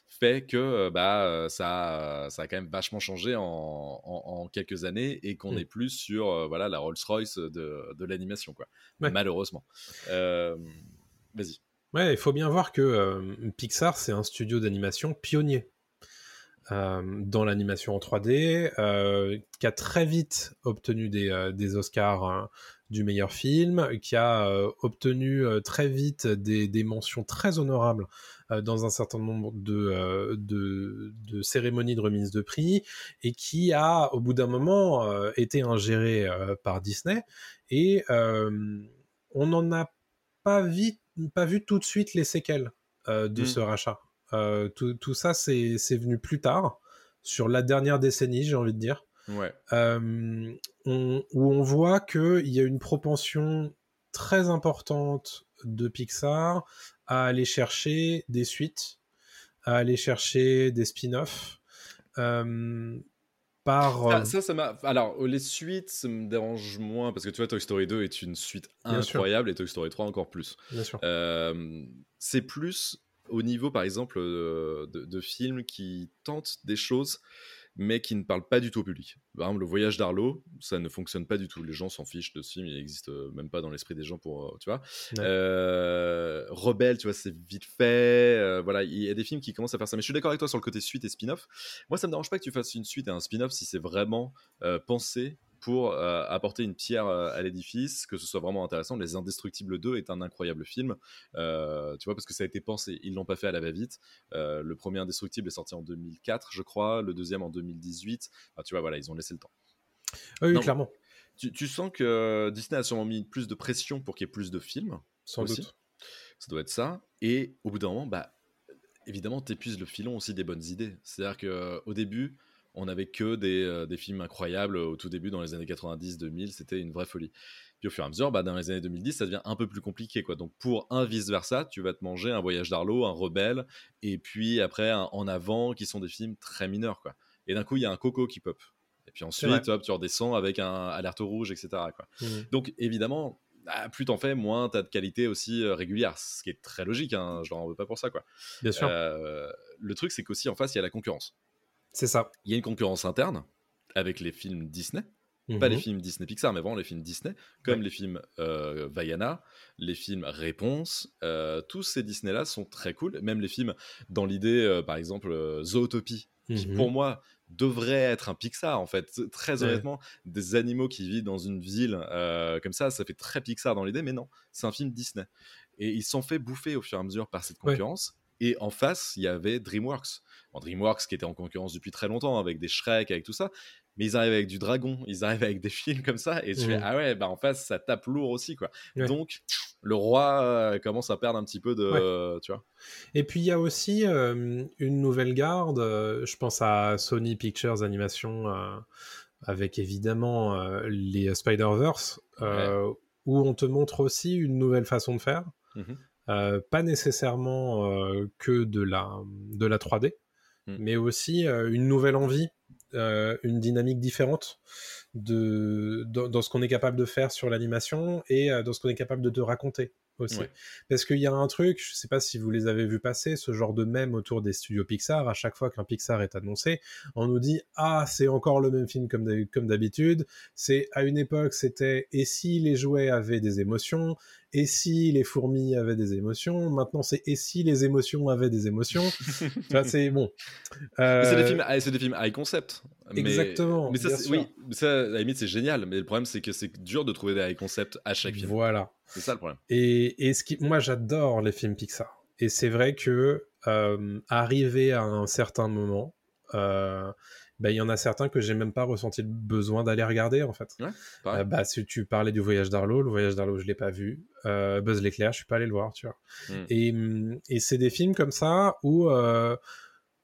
fait que euh, bah, ça, ça a quand même vachement changé en, en- en quelques années et qu'on Mm. est plus sur euh, voilà, la Rolls-Royce de, de l'animation, quoi. Ouais. Malheureusement. Vas-y. Ouais, il faut bien voir que Pixar, c'est un studio d'animation pionnier euh, dans l'animation en 3D, euh, qui a très vite obtenu des, euh, des Oscars euh, du meilleur film, qui a euh, obtenu euh, très vite des, des mentions très honorables euh, dans un certain nombre de, de, de cérémonies de remise de prix, et qui a, au bout d'un moment, été ingéré par Disney. Et on n'en a pas, vite, pas vu tout de suite les séquelles de Mm. ce rachat. Tout, tout ça, c'est venu plus tard, sur la dernière décennie, j'ai envie de dire, Ouais. euh, on- où on voit qu'il y a une propension très importante de Pixar à aller chercher des suites, à aller chercher des spin-offs. euh, par euh, Ça, ça, m'a. Alors, les suites, ça me dérange moins parce que tu vois, Toy Story 2 est une suite incroyable et Toy Story 3 encore plus. bien sûr. Euh, c'est plus au niveau, par exemple, de, de films qui tentent des choses, mais qui ne parlent pas du tout au public. Par exemple, Le Voyage d'Arlo, ça ne fonctionne pas du tout. Les gens s'en fichent de ce film, il n'existe euh, même pas dans l'esprit des gens pour, euh, tu vois. Ouais. Euh, Rebelle, tu vois, c'est vite fait. euh, voilà, il y a des films qui commencent à faire ça. Mais je suis d'accord avec toi sur le côté suite et spin-off. Moi, ça me dérange pas que tu fasses une suite et un spin-off si c'est vraiment euh, pensé pour euh, apporter une pierre euh, à l'édifice, que ce soit vraiment intéressant. Les Indestructibles 2 est un incroyable film, euh, tu vois, parce que ça a été pensé. Ils l'ont pas fait à la va-vite. Euh, le premier Indestructible est sorti en 2004, je crois, le deuxième en 2018. Enfin, tu vois, voilà, ils ont laissé le temps. Oui, non. clairement, Tu, tu sens que Disney a sûrement mis plus de pression pour qu'il y ait plus de films. sans aussi. doute. Ça doit être ça. Et au bout d'un moment, bah, évidemment, t'épuises le filon aussi des bonnes idées. C'est-à-dire qu'au début, on n'avait que des, euh, des films incroyables. Au tout début, dans les années 90-2000, c'était une vraie folie. Puis au fur et à mesure, bah, dans les années 2010, ça devient un peu plus compliqué. Quoi. Donc pour un vice-versa, tu vas te manger un Voyage d'Arlo, un Rebelle, et puis après un En Avant, qui sont des films très mineurs. Quoi. Et d'un coup, il y a un Coco qui pop. Et puis ensuite, hop, tu redescends avec un Alerte rouge, etc. Quoi. Mhm. Donc évidemment, ah, plus t'en fais, moins t'as de qualité aussi euh, régulière, ce qui est très logique, hein, je leur en veux pas pour ça. quoi. Bien sûr, Euh, le truc, c'est qu'aussi en face, il y a la concurrence. C'est ça. Il y a une concurrence interne avec les films Disney, pas Mhm. les films Disney Pixar, mais vraiment les films Disney, comme les films euh, Vaiana, les films Réponse. euh, tous ces Disney-là sont très cool, même les films dans l'idée, euh, par exemple, euh, Zootopie, qui Mhm. pour moi devrait être un Pixar en fait. Très Ouais. honnêtement, des animaux qui vivent dans une ville euh, comme ça, ça fait très Pixar dans l'idée, mais non, c'est un film Disney. Et ils s'en fait bouffer au fur et à mesure par cette Ouais. concurrence. Et en face, il y avait DreamWorks. Bon, DreamWorks qui était en concurrence depuis très longtemps avec des Shrek, avec tout ça. Mais ils arrivent avec du dragon, ils arrivent avec des films comme ça. Et tu fais, Mhm. ah ouais, bah en face, ça tape lourd aussi, quoi. Ouais. Donc, le roi euh, commence à perdre un petit peu de. Tu vois Et puis il y a aussi euh, une nouvelle garde, euh, je pense à Sony Pictures Animation, avec évidemment les Spider-Verse, où on te montre aussi une nouvelle façon de faire, Mhm. Euh, pas nécessairement euh, que de la, de la 3D, Mm. mais aussi euh, une nouvelle envie, euh, une dynamique différente dans, dans ce qu'on est capable de faire sur l'animation et euh, dans ce qu'on est capable de te raconter aussi. Ouais. Parce qu'il y a un truc, je sais pas si vous les avez vus passer, ce genre de mème autour des studios Pixar, à chaque fois qu'un Pixar est annoncé, on nous dit Ah, c'est encore le même film comme d'hab- comme d'habitude. C'est à une époque, c'était Et si les jouets avaient des émotions? Et si les fourmis avaient des émotions? Maintenant, c'est Et si les émotions avaient des émotions Enfin, C'est bon. C'est des Euh, films, ah, c'est des films high concept. Mais- Exactement, Mais ça, oui, ça, à la limite, c'est génial. Mais le problème, c'est que c'est dur de trouver des high concept à chaque film. Voilà. C'est ça le problème. Et, et ce qui, moi, j'adore les films Pixar. Et c'est vrai que euh, arrivé à un certain moment, euh, bah, il y en a certains que j'ai même pas ressenti le besoin d'aller regarder en fait. Euh, bah, si tu parlais du voyage d'Arlo, le voyage d'Arlo, je l'ai pas vu. Euh, Buzz l'éclair, je suis pas allé le voir, tu vois. Mm. Et, et c'est des films comme ça où, euh,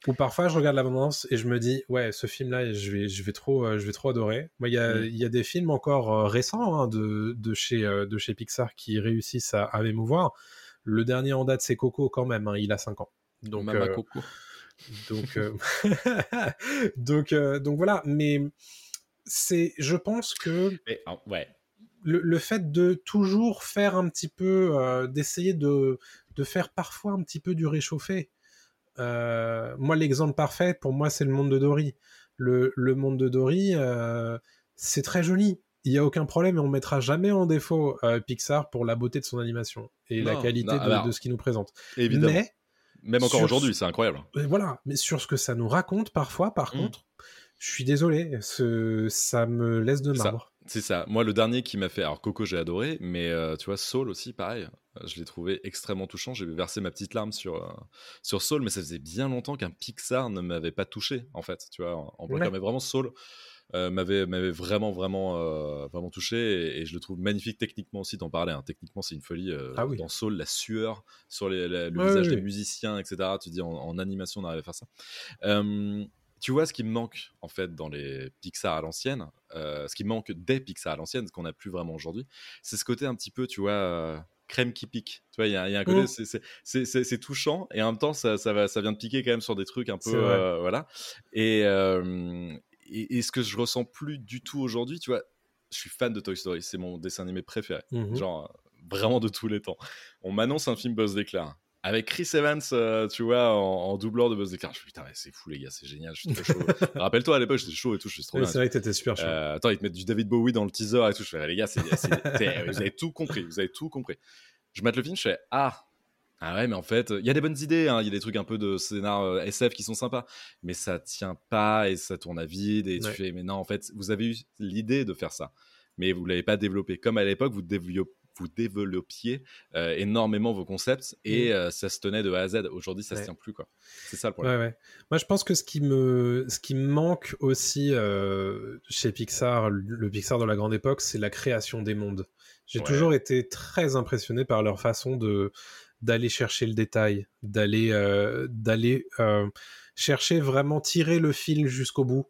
où parfois je regarde l'abondance et je me dis, ouais, ce film-là, je vais, je vais trop, euh, je vais trop adorer. Moi, il y a, Mm. y a des films encore euh, récents hein, de, de chez, euh, de chez Pixar qui réussissent à, à m'émouvoir. Le dernier en date, c'est Coco quand même. hein, il a 5 ans. Donc, Mama euh, Coco. donc, euh, donc, euh, donc voilà. Mais c'est, je pense que Mais, ouais. le, le fait de toujours faire un petit peu, euh, d'essayer de, de faire parfois un petit peu du réchauffé. Euh, moi, l'exemple parfait, pour moi, c'est le monde de Dory. Le, le monde de Dory, euh, c'est très joli. Il n'y a aucun problème et on mettra jamais en défaut euh, Pixar pour la beauté de son animation et la qualité non, de, alors, de ce qu'il nous présente. Évidemment. Mais Même encore aujourd'hui, c'est incroyable. voilà, mais sur ce que ça nous raconte parfois, par Mhm. contre, je suis désolé, ce, ça me laisse de Ça. C'est ça. Moi, le dernier qui m'a fait. Alors, Coco, j'ai adoré, mais euh, tu vois, Soul aussi, pareil. Je l'ai trouvé extrêmement touchant. J'ai versé ma petite larme sur, euh, sur Soul, mais ça faisait bien longtemps qu'un Pixar ne m'avait pas touché, en fait. Tu vois, en, en Ouais. mais vraiment, Soul euh, m'avait m'avait vraiment, vraiment, euh, vraiment touché et, et je le trouve magnifique techniquement aussi. T'en parlais, hein. techniquement, c'est une folie. euh, Ah oui. Dans Soul, la sueur sur les- la- le visage des musiciens, etc. Tu dis, en, en animation, on arrive à faire ça. Tu vois ce qui me manque en fait dans les Pixar à l'ancienne, euh, ce qui manque des Pixar à l'ancienne, ce qu'on n'a plus vraiment aujourd'hui, c'est ce côté un petit peu, tu vois, euh, crème qui pique. Tu vois, il y, a il y a un côté, Mm. c'est- touchant et en même temps, ça, ça, va, ça vient de piquer quand même sur des trucs un peu, euh, voilà. Et, et, et ce que je ressens plus du tout aujourd'hui, tu vois, je suis fan de Toy Story, c'est mon dessin animé préféré Mhm. genre vraiment de tous les temps. On m'annonce un film Buzz l'éclair avec Chris Evans, euh, tu vois, en, en doubleur de Buzz l'éclair. Je me dis, putain, c'est fou les gars, c'est génial, je suis trop chaud. Rappelle-toi à l'époque, j'étais chaud et tout, je suis trop Oui, c'est vrai que t'étais super chaud. Euh, attends, ils te mettent du David Bowie dans le teaser et tout. Je fais, les gars, c'est, vous avez tout compris, vous avez tout compris. Je mate le film, je fais, ah, ah ouais, mais en fait, il y a des bonnes idées, hein, il y a des trucs un peu de scénar euh, SF qui sont sympas, mais ça tient pas et ça tourne à vide et tu fais, mais non, en fait, vous avez eu l'idée de faire ça, mais vous l'avez pas développé. Comme à l'époque, vous développiez vous développiez euh, énormément vos concepts et euh, ça se tenait de A à Z. Aujourd'hui, ça Mm. Ouais. se tient plus, quoi. C'est ça le problème. Ouais, ouais. Moi, je pense que ce qui me, ce qui me manque aussi euh, chez Pixar, le- Pixar de la grande époque, c'est la création des mondes. J'ai toujours été très impressionné par leur façon de d'aller chercher le détail, d'aller d'aller chercher vraiment tirer le fil jusqu'au bout.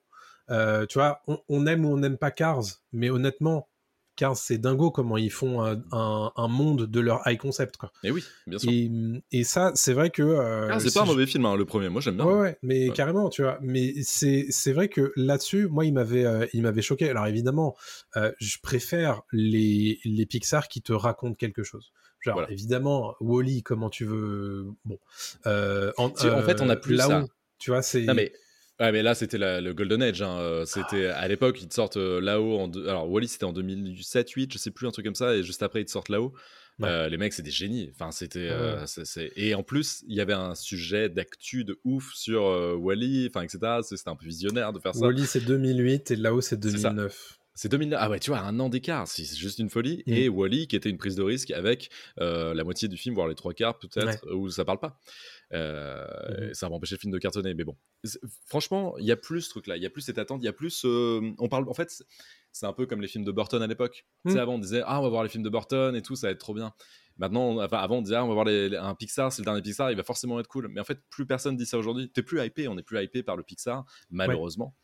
Tu vois, on, on aime ou on n'aime pas Cars, mais honnêtement, Cars c'est dingo comment ils font un, un- un monde de leur high concept quoi. Mais oui, bien sûr. Et, et ça, c'est vrai que euh, Ah, c'est si pas un je- mauvais film, hein, le premier. Moi, j'aime bien. Ouais, ouais, mais Ouais. carrément, tu vois. Mais c'est vrai que là-dessus, moi, il m'avait euh, il m'avait choqué. Alors évidemment, euh, je préfère les les Pixar qui te racontent quelque chose. Genre Voilà. évidemment, Wally, comment tu veux Bon, en, fait, on a plus là ça. où, tu vois, c'est Non mais, ouais, mais là c'était le Golden Age. hein, euh, C'était à l'époque ils te sortent euh, là-haut. En Alors Wally c'était en 2007-8, je sais plus un truc comme ça, et juste après ils te sortent là-haut. Ouais. Euh, les mecs c'est des génies. Enfin c'était. Ouais. c'est- c'est- Et en plus il y avait un sujet d'actu de ouf sur euh, Wally, enfin etc. C'était un peu visionnaire de faire ça. Wally c'est 2008 et là-haut c'est C'est ça. 2009. C'est 2009. Ah ouais, tu vois, un an d'écart, c'est juste une folie. Mm. Et Wally, qui était une prise de risque avec euh, la moitié du film, voire les trois quarts peut-être, où ça parle pas. Euh, Mhm. Ça va empêcher le film de cartonner, mais bon. Franchement, il y a plus ce truc-là, il y a plus cette attente, il y a plus. euh, on parle, en fait, c'est- un peu comme les films de Burton à l'époque. Tu sais, Mm. avant, on disait, ah, on va voir les films de Burton et tout, ça va être trop bien. Maintenant, enfin, avant, on disait, ah, on va voir les- les- un Pixar, c'est le dernier Pixar, il va forcément être cool. Mais en fait, plus personne dit ça aujourd'hui. T'es plus hypé, on n'est plus hypé par le Pixar, malheureusement.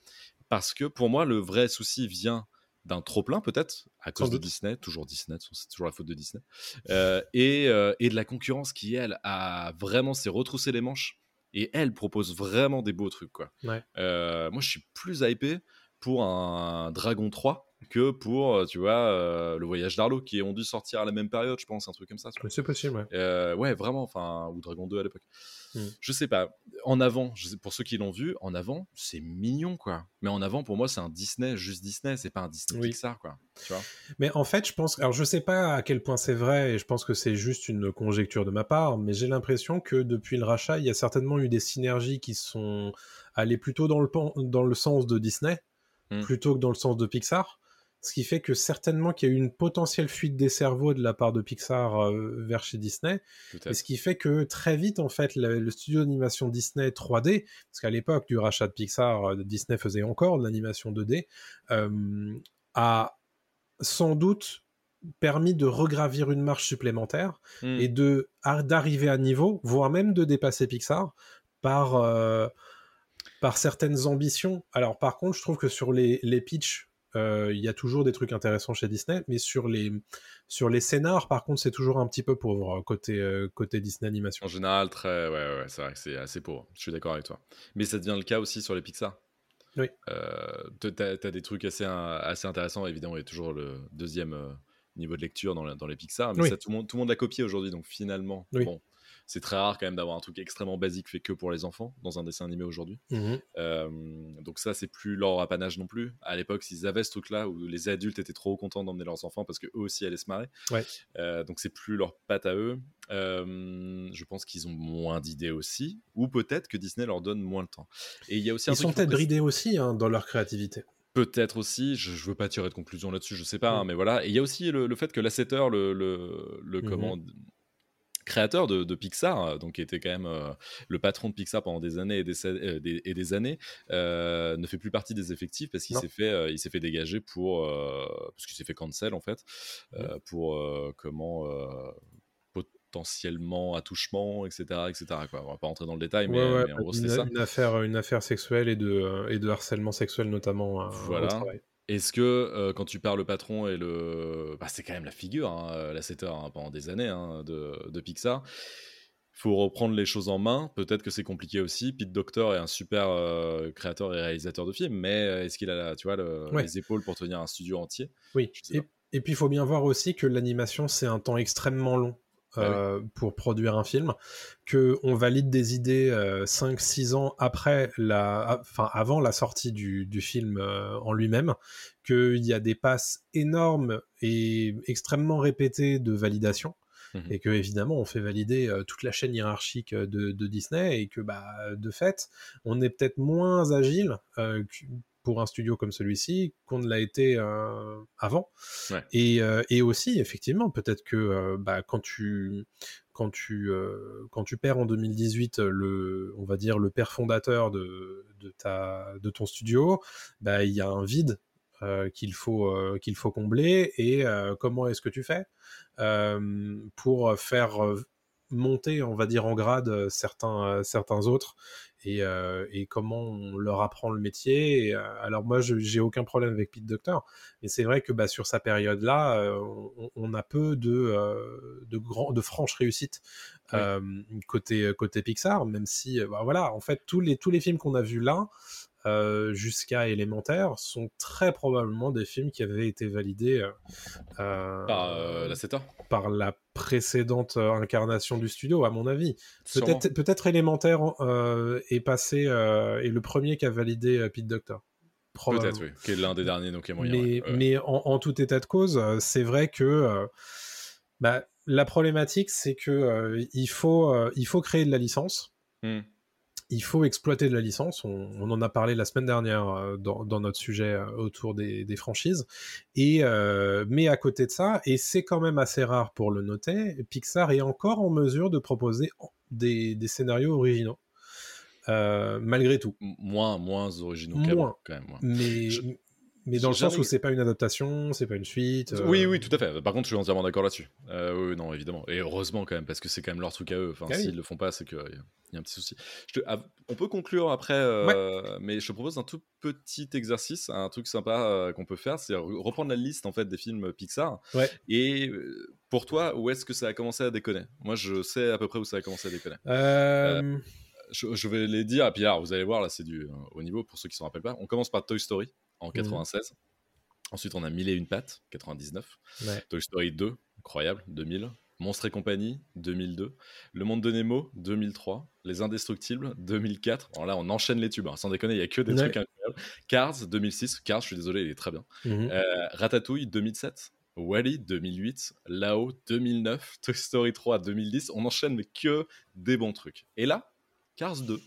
Parce que pour moi, le vrai souci vient d'un trop-plein, peut-être, à cause de. Disney, toujours Disney, c'est toujours la faute de Disney, Euh, et, euh, et de la concurrence qui, elle, a vraiment s'est retroussé les manches. Et elle propose vraiment des beaux trucs, quoi. Ouais. Euh, moi, je suis plus hypé pour un Dragon 3 que pour, euh, tu vois, euh, le voyage d'Arlo, qui ont dû sortir à la même période, je pense, un truc comme ça. C'est possible, ouais. Euh, ouais, vraiment, enfin, ou Dragon 2 à l'époque. Mm. Je sais pas. En avant, je sais- pour ceux qui l'ont vu, en avant, c'est mignon, quoi. Mais en avant, pour moi, c'est un Disney, juste Disney, c'est pas un Disney Oui. Pixar, quoi. Tu vois Mais en fait, je pense. Alors, je sais pas à quel point c'est vrai, et je pense que c'est juste une conjecture de ma part, mais j'ai l'impression que depuis le rachat, il y a certainement eu des synergies qui sont allées plutôt dans le, pan- dans le sens de Disney, Hmm. plutôt que dans le sens de Pixar. Ce qui fait que certainement qu'il y a eu une potentielle fuite des cerveaux de la part de Pixar euh, vers chez Disney, et ce qui fait que très vite, en fait, le, le studio d'animation Disney 3D, parce qu'à l'époque du rachat de Pixar, euh, Disney faisait encore de l'animation 2D, euh, a sans doute permis de regravir une marche supplémentaire Hmm. et de d'arriver à niveau, voire même de dépasser Pixar par euh, par certaines ambitions. Alors par contre, je trouve que sur les les pitchs, il y a toujours des trucs intéressants chez Disney, mais sur les sur les scénars, par contre, c'est toujours un petit peu pauvre euh, côté euh, côté Disney animation. En général, très. Ouais, ouais, c'est vrai que c'est assez pauvre. Je suis d'accord avec toi. Mais ça devient le cas aussi sur les Pixar. Oui. Euh, t'as, t'as des trucs assez, assez intéressants. Évidemment, il y a toujours le deuxième euh, niveau de lecture dans, la- dans les Pixar. Mais Oui. ça, tout le monde, tout le monde l'a copié aujourd'hui. Donc finalement, Oui. bon, c'est très rare quand même d'avoir un truc extrêmement basique fait que pour les enfants dans un dessin animé aujourd'hui. Mhm. Euh, donc ça, c'est plus leur apanage non plus. À l'époque, s'ils avaient ce truc-là où les adultes étaient trop contents d'emmener leurs enfants parce que eux aussi allaient se marrer. Ouais. Euh, donc c'est plus leur patte à eux. Euh, je pense qu'ils ont moins d'idées aussi, ou peut-être que Disney leur donne moins le temps. Et il y a aussi un Ils sont peut-être bridés aussi hein, dans leur créativité. Peut-être aussi, je, je veux pas tirer de conclusion là-dessus, je sais pas, Mm. hein, mais voilà. Et il y a aussi le, le fait que l'assetteur, le, le, le Mhm. comment, créateur de, de Pixar, euh, donc qui était quand même euh, le patron de Pixar pendant des années et des, euh, des- et des années, euh, ne fait plus partie des effectifs parce qu'il s'est fait, il s'est fait dégager pour, parce qu'il s'est fait cancel en fait, euh, pour comment. potentiellement attouchement etc etc quoi on va pas rentrer dans le détail mais, Ouais, ouais, mais en gros c'était ça une affaire, une affaire sexuelle et de, et de harcèlement sexuel notamment. Voilà. au travail. Est-ce que euh, quand tu parles le patron et le. Bah, c'est quand même la figure, hein, l'assetteur, hein, pendant des années hein, de, de Pixar. faut reprendre les choses en main. Peut-être que c'est compliqué aussi. Pete Docter est un super euh, créateur et réalisateur de films, mais euh, est-ce qu'il a la- tu vois, le- Ouais. les épaules pour tenir un studio entier? Oui. Et puis il faut bien voir aussi que l'animation c'est un temps extrêmement long. Ah euh, pour produire un film, que on valide des idées 5-6 ans après la, enfin avant la sortie du, du film euh, en lui-même, qu'il y a des passes énormes et extrêmement répétées de validation, Mhm. et que évidemment on fait valider euh, toute la chaîne hiérarchique de, de Disney, et que bah de fait on est peut-être moins agile euh, pour un studio comme celui-ci qu'on ne l'a été euh, avant. Ouais. Et, euh, et aussi, effectivement, peut-être que euh, bah, quand tu quand tu quand tu perds en 2018 le on va dire le père fondateur de, de ta de ton studio, bah il y a un vide euh, qu'il faut euh, qu'il faut combler et euh, comment est-ce que tu fais pour faire monter on va dire en grade certains certains autres et, euh, et comment on leur apprend le métier. Et, euh, alors moi, j'ai aucun problème avec Pete Docter, mais c'est vrai que bah, sur sa période-là, euh, on, on a peu de, euh, de, de franches réussites Oui. euh, côté, côté Pixar, même si, bah, voilà, en fait, tous les, tous les films qu'on a vus là, euh, jusqu'à Élémentaire, sont très probablement des films qui avaient été validés euh, euh, Par euh, la précédente incarnation du studio, à mon avis. Peut-être peut-être élémentaire est passé est le premier qui a validé Pete. Probablement. Peut-être, oui. Qui est l'un des derniers, donc il y a moyen. Mais, ouais. Mais en, en tout état de cause, c'est vrai que bah, la problématique, c'est que il faut il faut créer de la licence. Hmm. Il faut exploiter de la licence. On, on en a parlé la semaine dernière euh, dans, dans notre sujet euh, autour des, des franchises. Et euh, mais à côté de ça, et c'est quand même assez rare pour le noter, Pixar est encore en mesure de proposer des, des scénarios originaux. Euh, malgré tout. Moins, moins originaux Moins. qu'avant, quand même. ouais. Mais, Je- mais dans le sens où c'est pas une adaptation, c'est pas une suite. euh, Oui, oui, tout à fait. Par contre, je suis entièrement d'accord là-dessus. Euh, oui, oui, non, évidemment. Et heureusement quand même, parce que c'est quand même leur truc à eux. Enfin, Ah oui. s'ils le font pas, c'est qu'il y, a- y a un petit souci. Je te- av- On peut conclure après, euh, mais je te propose un tout petit exercice, un truc sympa euh, qu'on peut faire, c'est re- reprendre la liste en fait des films Pixar. Ouais. Et euh, pour toi, où est-ce que ça a commencé à déconner? Moi, je sais à peu près où ça a commencé à déconner. Euh, Je, je vais les dire, et puis alors, vous allez voir, là, c'est du euh, haut niveau pour ceux qui s'en rappellent pas. On commence par Toy Story en Mhm. 96. Ensuite, on a Mille et une pattes, 99. ouais. Toy Story 2, incroyable, 2000. Monstres et compagnie, 2002. Le monde de Nemo, 2003. Les Indestructibles, 2004. Alors là, on enchaîne les tubes, hein, sans déconner, il y a que des Ouais. trucs incroyables. Cars, 2006. Cars, je suis désolé, il est très bien. Mhm. Euh, Ratatouille, 2007. Wally, 2008. Lao, 2009. Toy Story 3, 2010. On enchaîne, mais que des bons trucs. Et là, Cars 2,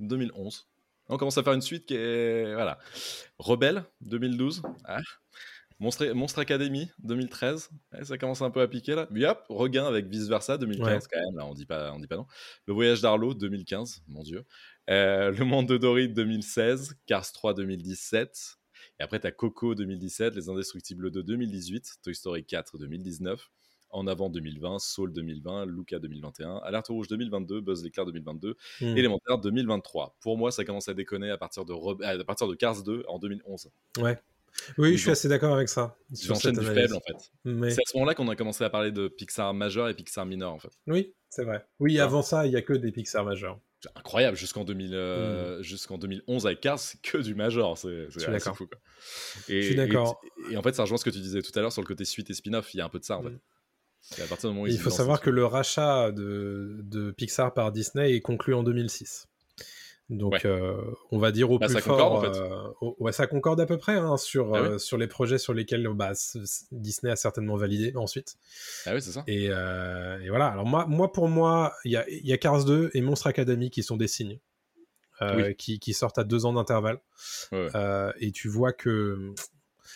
2011. On commence à faire une suite qui est. Voilà. Rebelle, 2012. Ah. Monstre, Monstre Academy 2013, Ouais, ça commence un peu à piquer là. Mais hop, regain avec Vice Versa 2015 quand même, là on dit pas, on dit pas non. Le Voyage d'Arlo 2015, mon dieu. Euh, le Monde de Dory 2016, Cars 3 2017. Et après, tu as Coco 2017, Les Indestructibles 2 2018, Toy Story 4 2019, En avant 2020, Soul 2020, Luca 2021, Alerte Rouge 2022, Buzz l'éclair 2022, Hmm. Élémentaire 2023. Pour moi, ça commence à déconner à partir de, Re- à partir de Cars 2 en 2011. Ouais. Oui, Ils je suis ont- assez d'accord avec ça. Cette du faible en fait. Mais... C'est à ce moment-là qu'on a commencé à parler de Pixar majeur et Pixar mineur en fait. Oui, c'est vrai. Oui, avant ça, il y a que des Pixar majeurs. Incroyable jusqu'en 2000, Hmm. euh, jusqu'en 2011 avec Cars, c'est que du major, c'est fou. Quoi. Et, Je suis d'accord. Et, en fait, ça rejoint ce que tu disais tout à l'heure sur le côté suite et spin-off. Il y a un peu de ça en fait. C'est à partir du moment où Il faut savoir que le rachat de, de Pixar par Disney est conclu en 2006. Donc, Ouais. euh, on va dire au Bah, plus ça fort. concorde, en fait. euh, au- ouais, ça concorde à peu près hein, sur, Ah oui. euh, sur les projets sur lesquels bah, Disney a certainement validé ensuite. Ah oui, c'est ça. Et, et voilà. Alors, moi, moi pour moi, il y a, il y a Cars 2 et Monstre Academy qui sont des signes. Oui. qui, qui sortent à deux ans d'intervalle. Ouais, et tu vois que.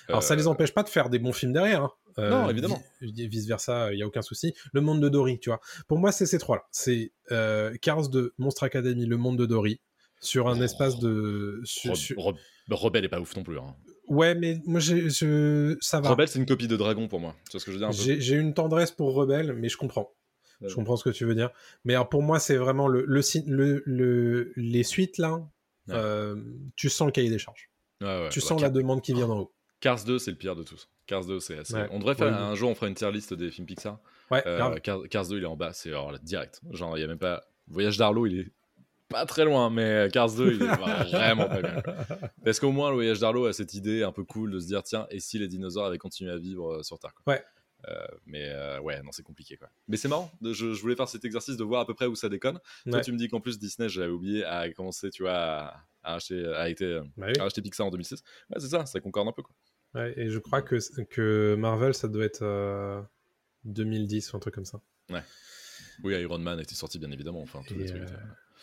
Alors, ça les empêche pas de faire des bons films derrière. hein. Euh, Non, évidemment. vi- Vice versa, il y a aucun souci. Le monde de Dory, tu vois. Pour moi, c'est ces trois-là. C'est euh, Cars 2, Monstre Academy, Le monde de Dory, sur un Oh. espace de. sur- Re- sur- Re- Rebelle est pas ouf non plus. Hein. Ouais, mais moi, j'ai- je... ça va. Rebelle, c'est une copie de Dragon pour moi. Tu vois ce que je veux dire J'ai une tendresse pour Rebelle, mais je comprends. Ouais. Je comprends ce que tu veux dire. Mais alors, pour moi, c'est vraiment le, le, si- le, le- les suites là. Ouais. euh, tu sens le cahier des charges. Ouais, ouais. tu sens la demande qui vient d'en haut. Cars 2, c'est le pire de tous. Cars 2, c'est assez. Ouais. On devrait faire Ouais. un jour, on fera une tier list des films Pixar. Ouais, Euh. Cars, Cars 2, il est en bas, c'est là, direct. Genre, il y a même pas. Voyage d'Arlo, il est pas très loin, mais Cars 2, il est vraiment pas bien. Parce qu'au moins, le Voyage d'Arlo a cette idée un peu cool de se dire tiens, et si les dinosaures avaient continué à vivre euh, sur Terre quoi. Ouais. Euh, mais euh, ouais, non, c'est compliqué quoi. Mais c'est marrant, je, je voulais faire cet exercice de voir à peu près où ça déconne. Toi, tu me dis qu'en plus, Disney, j'avais oublié, a commencé, tu vois, à, à acheter, a été, euh, Bah oui. a acheté Pixar en 2006. Ouais, c'est ça, ça concorde un peu quoi. Ouais, et je crois que, que Marvel, ça doit être euh, 2010 ou un truc comme ça. Oui, Iron Man était sorti bien évidemment. Enfin, tous les Et, trucs. euh,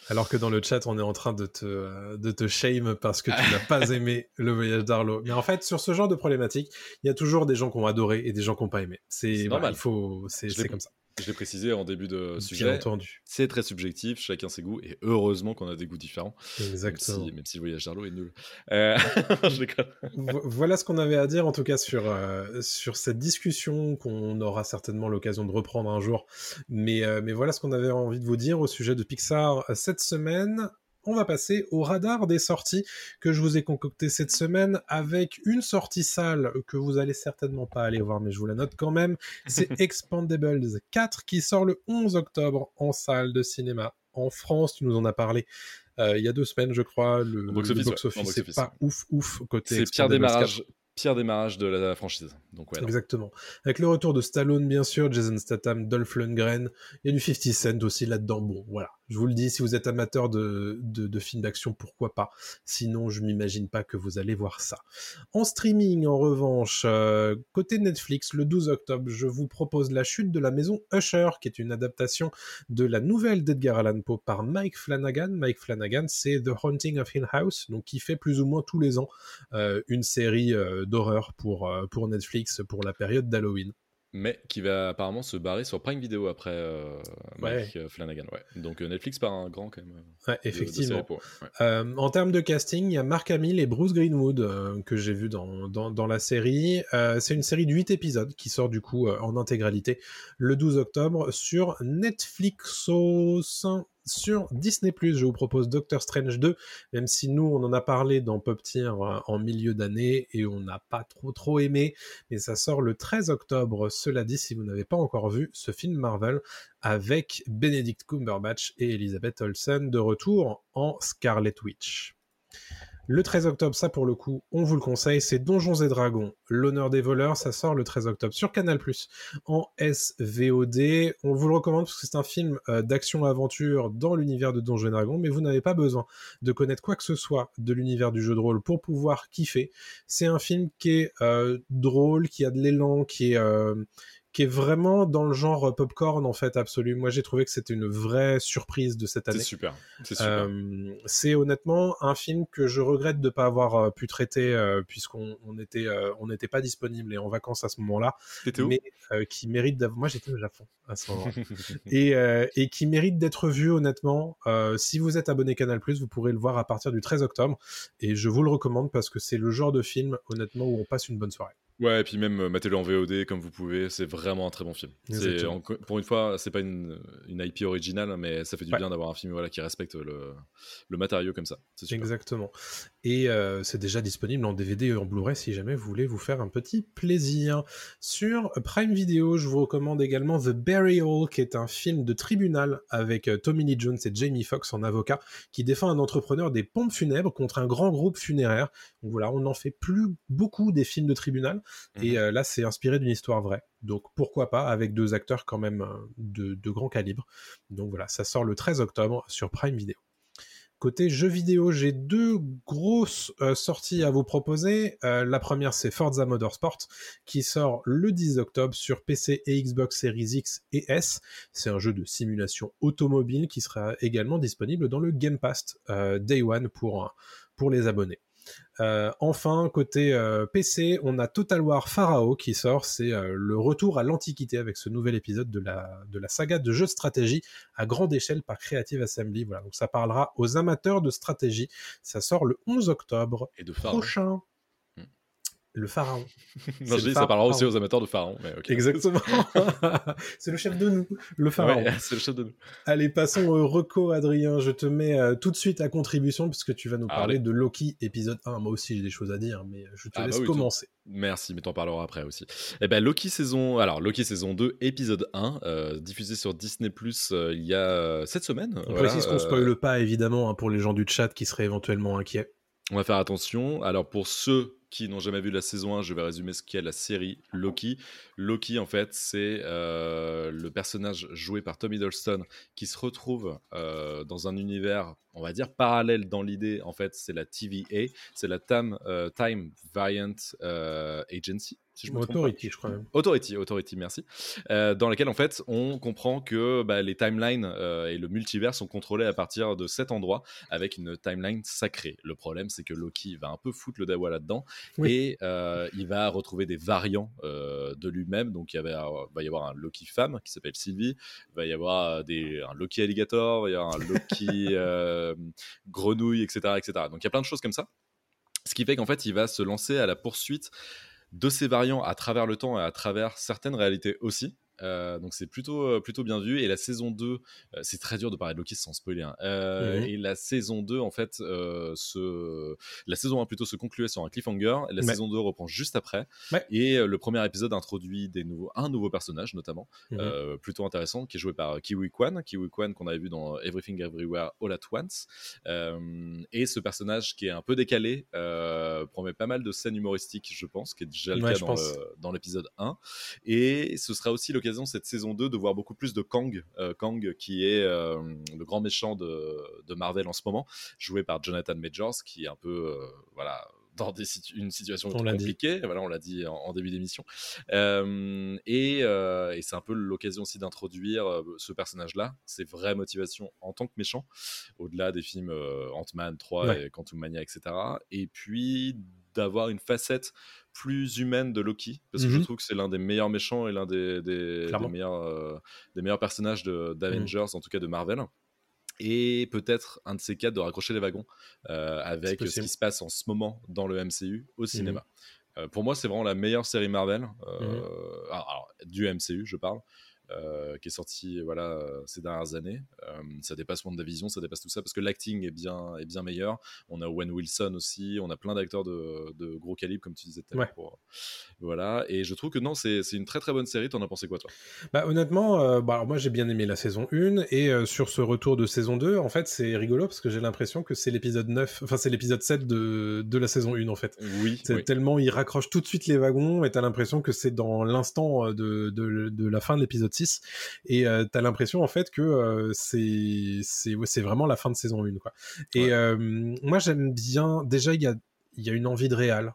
Alors que dans le chat, on est en train de te, euh, de te shame parce que tu n'as pas aimé le voyage d'Arlo. Mais en fait, sur ce genre de problématique, il y a toujours des gens qui ont adoré et des gens qui n'ont pas aimé. C'est C'est voilà, normal. il faut, c'est comme ça. Je l'ai précisé en début de Bien sujet. entendu. C'est très subjectif, chacun ses goûts, et heureusement qu'on a des goûts différents. Même Exactement. si, même si le voyage d'Arlo est nul. Euh, voilà ce qu'on avait à dire en tout cas sur, euh, sur cette discussion qu'on aura certainement l'occasion de reprendre un jour. Mais, euh, mais voilà ce qu'on avait envie de vous dire au sujet de Pixar cette semaine. On va passer au radar des sorties que je vous ai concocté cette semaine avec une sortie salle que vous allez certainement pas aller voir, mais je vous la note quand même. C'est Expandables 4 qui sort le 11 octobre en salle de cinéma en France. Tu nous en as parlé euh, il y a deux semaines, je crois. Le box ouais. box-office, box c'est pas ouf ouf côté C'est 4. démarrage, pire démarrage de la franchise. Donc ouais, non. Exactement. Avec le retour de Stallone, bien sûr, Jason Statham, Dolph Lundgren, il y a du 50 Cent aussi là-dedans. Bon, voilà. Je vous le dis, si vous êtes amateur de, films d'action, pourquoi pas? Sinon, je m'imagine pas que vous allez voir ça. En streaming, en revanche, euh, côté Netflix, le 12 octobre, je vous propose La chute de la maison Usher, qui est une adaptation de la nouvelle d'Edgar Allan Poe par Mike Flanagan. Mike Flanagan, c'est The Haunting of Hill House, donc qui fait plus ou moins tous les ans euh, une série euh, d'horreur pour Netflix pour la période d'Halloween. Mais qui va apparemment se barrer sur Prime Video après euh. Mike euh, Flanagan. Ouais. Donc euh, Netflix part un grand quand même. euh, Ouais, de- de effectivement. en termes de casting, il y a Mark Hamill et Bruce Greenwood que j'ai vu dans, dans, dans la série. C'est une série de 8 épisodes qui sort du coup en intégralité le 12 octobre sur Netflix. Sur Disney+, je vous propose Doctor Strange 2, même si nous, on en a parlé dans Pop Tier euh, en milieu d'année et on n'a pas trop trop aimé, mais ça sort le 13 octobre, cela dit, si vous n'avez pas encore vu ce film Marvel avec Benedict Cumberbatch et Elizabeth Olsen de retour en Scarlet Witch. Le 13 octobre, ça pour le coup, on vous le conseille, c'est Donjons et Dragons, l'honneur des voleurs, ça sort le 13 octobre sur Canal+, en SVOD. On vous le recommande parce que c'est un film euh, d'action-aventure dans l'univers de Donjons et Dragons, mais vous n'avez pas besoin de connaître quoi que ce soit de l'univers du jeu de rôle pour pouvoir kiffer. C'est un film qui est euh, drôle, qui a de l'élan, qui est... euh, qui est vraiment dans le genre popcorn en fait absolu. Moi j'ai trouvé que c'était une vraie surprise de cette année. C'est super. C'est super. Euh, c'est honnêtement un film que je regrette de ne pas avoir euh, pu traiter euh, puisqu'on on était on n'était pas disponible et en vacances à ce moment-là. Mais qui mérite d'avoir. Moi j'étais au Japon à ce moment. et, et qui mérite d'être vu honnêtement. si vous êtes abonné Canal+, vous pourrez le voir à partir du 13 octobre et je vous le recommande parce que c'est le genre de film honnêtement où on passe une bonne soirée. Ouais, et puis même euh, matez-le en VOD comme vous pouvez, c'est vraiment un très bon film. pour une fois, c'est pas une, une, IP originale, mais ça fait du bien d'avoir un film voilà, qui respecte le, le matériau comme ça. Exactement. Et euh, c'est déjà disponible en DVD et en Blu-ray si jamais vous voulez vous faire un petit plaisir. Sur Prime Video, je vous recommande également The Burial, qui est un film de tribunal avec euh, Tommy Lee Jones et Jamie Foxx en avocat, qui défend un entrepreneur des pompes funèbres contre un grand groupe funéraire. Donc voilà, on n'en fait plus beaucoup des films de tribunal. Et mhm. euh, là, c'est inspiré d'une histoire vraie. Donc pourquoi pas avec deux acteurs quand même euh, de, de, grand calibre. Donc voilà, ça sort le 13 octobre sur Prime Video. Côté jeux vidéo, j'ai deux grosses euh, sorties à vous proposer. la première, c'est Forza Motorsport, qui sort le 10 octobre sur PC et Xbox Series X et S. C'est un jeu de simulation automobile qui sera également disponible dans le Game Pass Day One pour, pour les abonnés. Euh, enfin, côté euh, PC, on a Total War Pharaoh qui sort. C'est euh, le retour à l'Antiquité avec ce nouvel épisode de la, de la saga de jeux de stratégie à grande échelle par Creative Assembly. Voilà, donc ça parlera aux amateurs de stratégie. Ça sort le 11 octobre et de prochain. Le pharaon. non, je dis, ça parlera aussi aux amateurs de pharaon. Exactement. c'est le chef de nous, le pharaon. c'est le chef de nous. Allez, passons au reco, Adrien. Je te mets euh, tout de suite à contribution puisque tu vas nous parler de Loki épisode 1. Moi aussi, j'ai des choses à dire, mais je te ah, laisse bah commencer. Merci, mais t'en parleras après aussi. Eh ben, Loki saison, alors Loki saison 2, épisode 1, euh, diffusé sur Disney Plus euh, il y a cette semaine. On précise qu'on spoile pas évidemment hein, pour les gens du chat qui seraient éventuellement inquiets. On va faire attention. Alors pour ceux qui n'ont jamais vu la saison 1, je vais résumer ce qu'est la série Loki. Loki, en fait, c'est euh, le personnage joué par Tom Hiddleston qui se retrouve euh, dans un univers, on va dire, parallèle dans l'idée. En fait, c'est la TVA, c'est la euh, Time Variant Agency Authority, je crois même. Authority, Authority, merci. Euh, dans laquelle, en fait, on comprend que bah, les timelines euh, et le multivers sont contrôlés à partir de cet endroit avec une timeline sacrée. Le problème, c'est que Loki va un peu foutre le dawa là-dedans et euh, il va retrouver des variants de lui-même. Donc, il va, y avoir un Loki femme qui s'appelle Sylvie, il va y avoir des, un Loki alligator, il y avoir un Loki grenouille, etc., etc. Donc, il y a plein de choses comme ça. Ce qui fait qu'en fait, il va se lancer à la poursuite de ces variants à travers le temps et à travers certaines réalités aussi. Euh, donc c'est plutôt, euh, plutôt bien vu. Et la saison 2, euh, c'est très dur de parler de Loki sans spoiler. Hein. Mhm. Et la saison 2, en fait, se... la saison 1 plutôt se concluait sur un cliffhanger. La saison 2 reprend juste après. Et le premier épisode introduit des nouveaux, un nouveau personnage, notamment, mhm. plutôt intéressant, qui est joué par Kiwi Kwan. Kiwi Kwan qu'on avait vu dans Everything Everywhere All at Once. et ce personnage qui est un peu décalé promet pas mal de scènes humoristiques, je pense, qui est déjà le cas dans l'épisode 1. Et ce sera aussi l'occasion cette saison 2 de voir beaucoup plus de Kang, euh, Kang qui est euh, le grand méchant de, Marvel en ce moment, joué par Jonathan Majors, qui est un peu euh, voilà dans une situation compliquée. Voilà, on l'a dit en, début d'émission. et, c'est un peu l'occasion aussi d'introduire ce personnage-là, ses vraies motivations en tant que méchant, au-delà des films Ant-Man 3 et Quantum Mania, etc. Et puis d'avoir une facette plus humaine de Loki, parce que je mhm. trouve que c'est l'un des meilleurs méchants et l'un des, des, meilleurs, euh, des meilleurs personnages d'Avengers, mhm. en tout cas de Marvel. Et peut-être un de ces quatre de raccrocher les wagons euh, avec ce qui se passe en ce moment dans le MCU au mhm. cinéma. Euh, pour moi, c'est vraiment la meilleure série Marvel, du MCU, je parle. Euh, qui est sorti voilà, euh, ces dernières années. Euh, ça dépasse WandaVision, ça dépasse tout ça parce que l'acting est bien, est bien meilleur. On a Owen Wilson aussi, on a plein d'acteurs de, de, gros calibre, comme tu disais tout à l'heure. Voilà, et je trouve que non, c'est une très très bonne série. T'en as pensé quoi, toi? Bah, Honnêtement, bah, alors moi j'ai bien aimé la saison 1 et sur ce retour de saison 2, en fait, c'est rigolo parce que j'ai l'impression que c'est l'épisode 9, enfin, c'est l'épisode 7 de, de la saison 1 en fait. Oui. C'est tellement il raccroche tout de suite les wagons et t'as l'impression que c'est dans l'instant de, de, de, la fin de l'épisode et euh, t'as l'impression en fait que euh, c'est c'est c'est vraiment la fin de saison 1 quoi. Et euh, moi j'aime bien déjà il y a il y a une envie de réal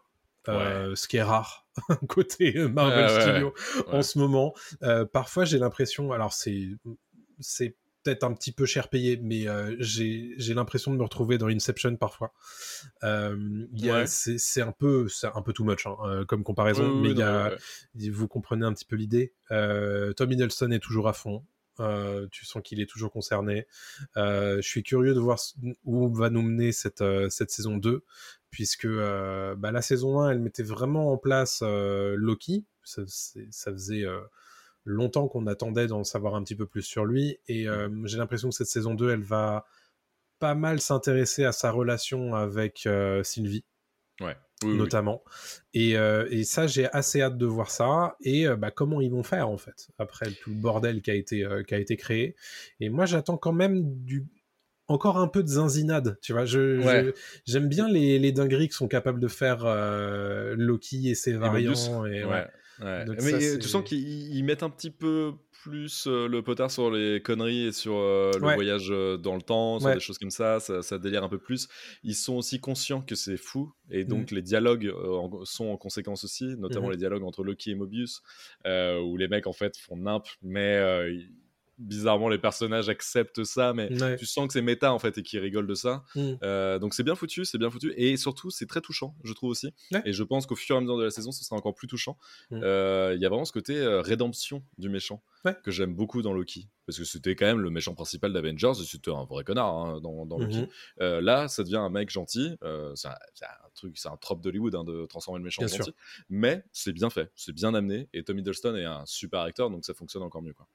euh, ce qui est rare côté Marvel Studios en ce moment. Parfois, j'ai l'impression, alors c'est c'est peut-être un petit peu cher payé, mais euh, j'ai l'impression de me retrouver dans Inception parfois. Euh, Ouais. c'est un peu un peu too much hein, euh, comme comparaison, Oui, mais oui, il y non, a, ouais. vous comprenez un petit peu l'idée. Euh, Tom Hiddleston est toujours à fond. Tu sens qu'il est toujours concerné. Je suis curieux de voir où va nous mener cette, cette saison 2, puisque bah, la saison 1, elle mettait vraiment en place Loki. Ça, faisait longtemps qu'on attendait d'en savoir un petit peu plus sur lui, et euh, j'ai l'impression que cette saison 2, elle va pas mal s'intéresser à sa relation avec euh, Sylvie Ouais. Oui, notamment. Et, euh, et ça, j'ai assez hâte de voir ça et bah, comment ils vont faire en fait après tout le bordel qui a été qui a été créé. Et moi, j'attends quand même du encore un peu de zinzinade, tu vois. Je, Ouais. je- j'aime bien les, les dingueries que sont capables de faire euh, Loki et ses Et variants. Et, ouais. Ouais. Ouais. Donc Mais ça, c'est- tu sens qu'ils ils mettent un petit peu plus euh, le potard sur les conneries et sur euh, le Ouais. voyage euh, dans le temps, sur Ouais. des choses comme ça, ça, ça délire un peu plus. Ils sont aussi conscients que c'est fou et donc Mm. les dialogues en- sont en conséquence aussi, notamment Mhm. les dialogues entre Loki et Mobius, où les mecs en fait font nimp, mais bizarrement les personnages acceptent ça, mais Ouais. tu sens que c'est méta en fait et qu'ils rigolent de ça. Mm. Euh, donc c'est bien foutu, c'est bien foutu et surtout c'est très touchant, je trouve aussi. Ouais. Et je pense qu'au fur et à mesure de la saison, ce sera encore plus touchant. Mm. Euh, Il y a vraiment ce côté euh, rédemption du méchant Ouais. que j'aime beaucoup dans Loki parce que c'était quand même le méchant principal d'Avengers et c'était un vrai connard hein, dans, dans Loki. Mhm. Là, ça devient un mec gentil. c'est un, un truc, c'est un trope d'Hollywood hein, de transformer le méchant Bien en sûr. gentil. Mais c'est bien fait, c'est bien amené et Tom Hiddleston est un super acteur donc ça fonctionne encore mieux. Quoi.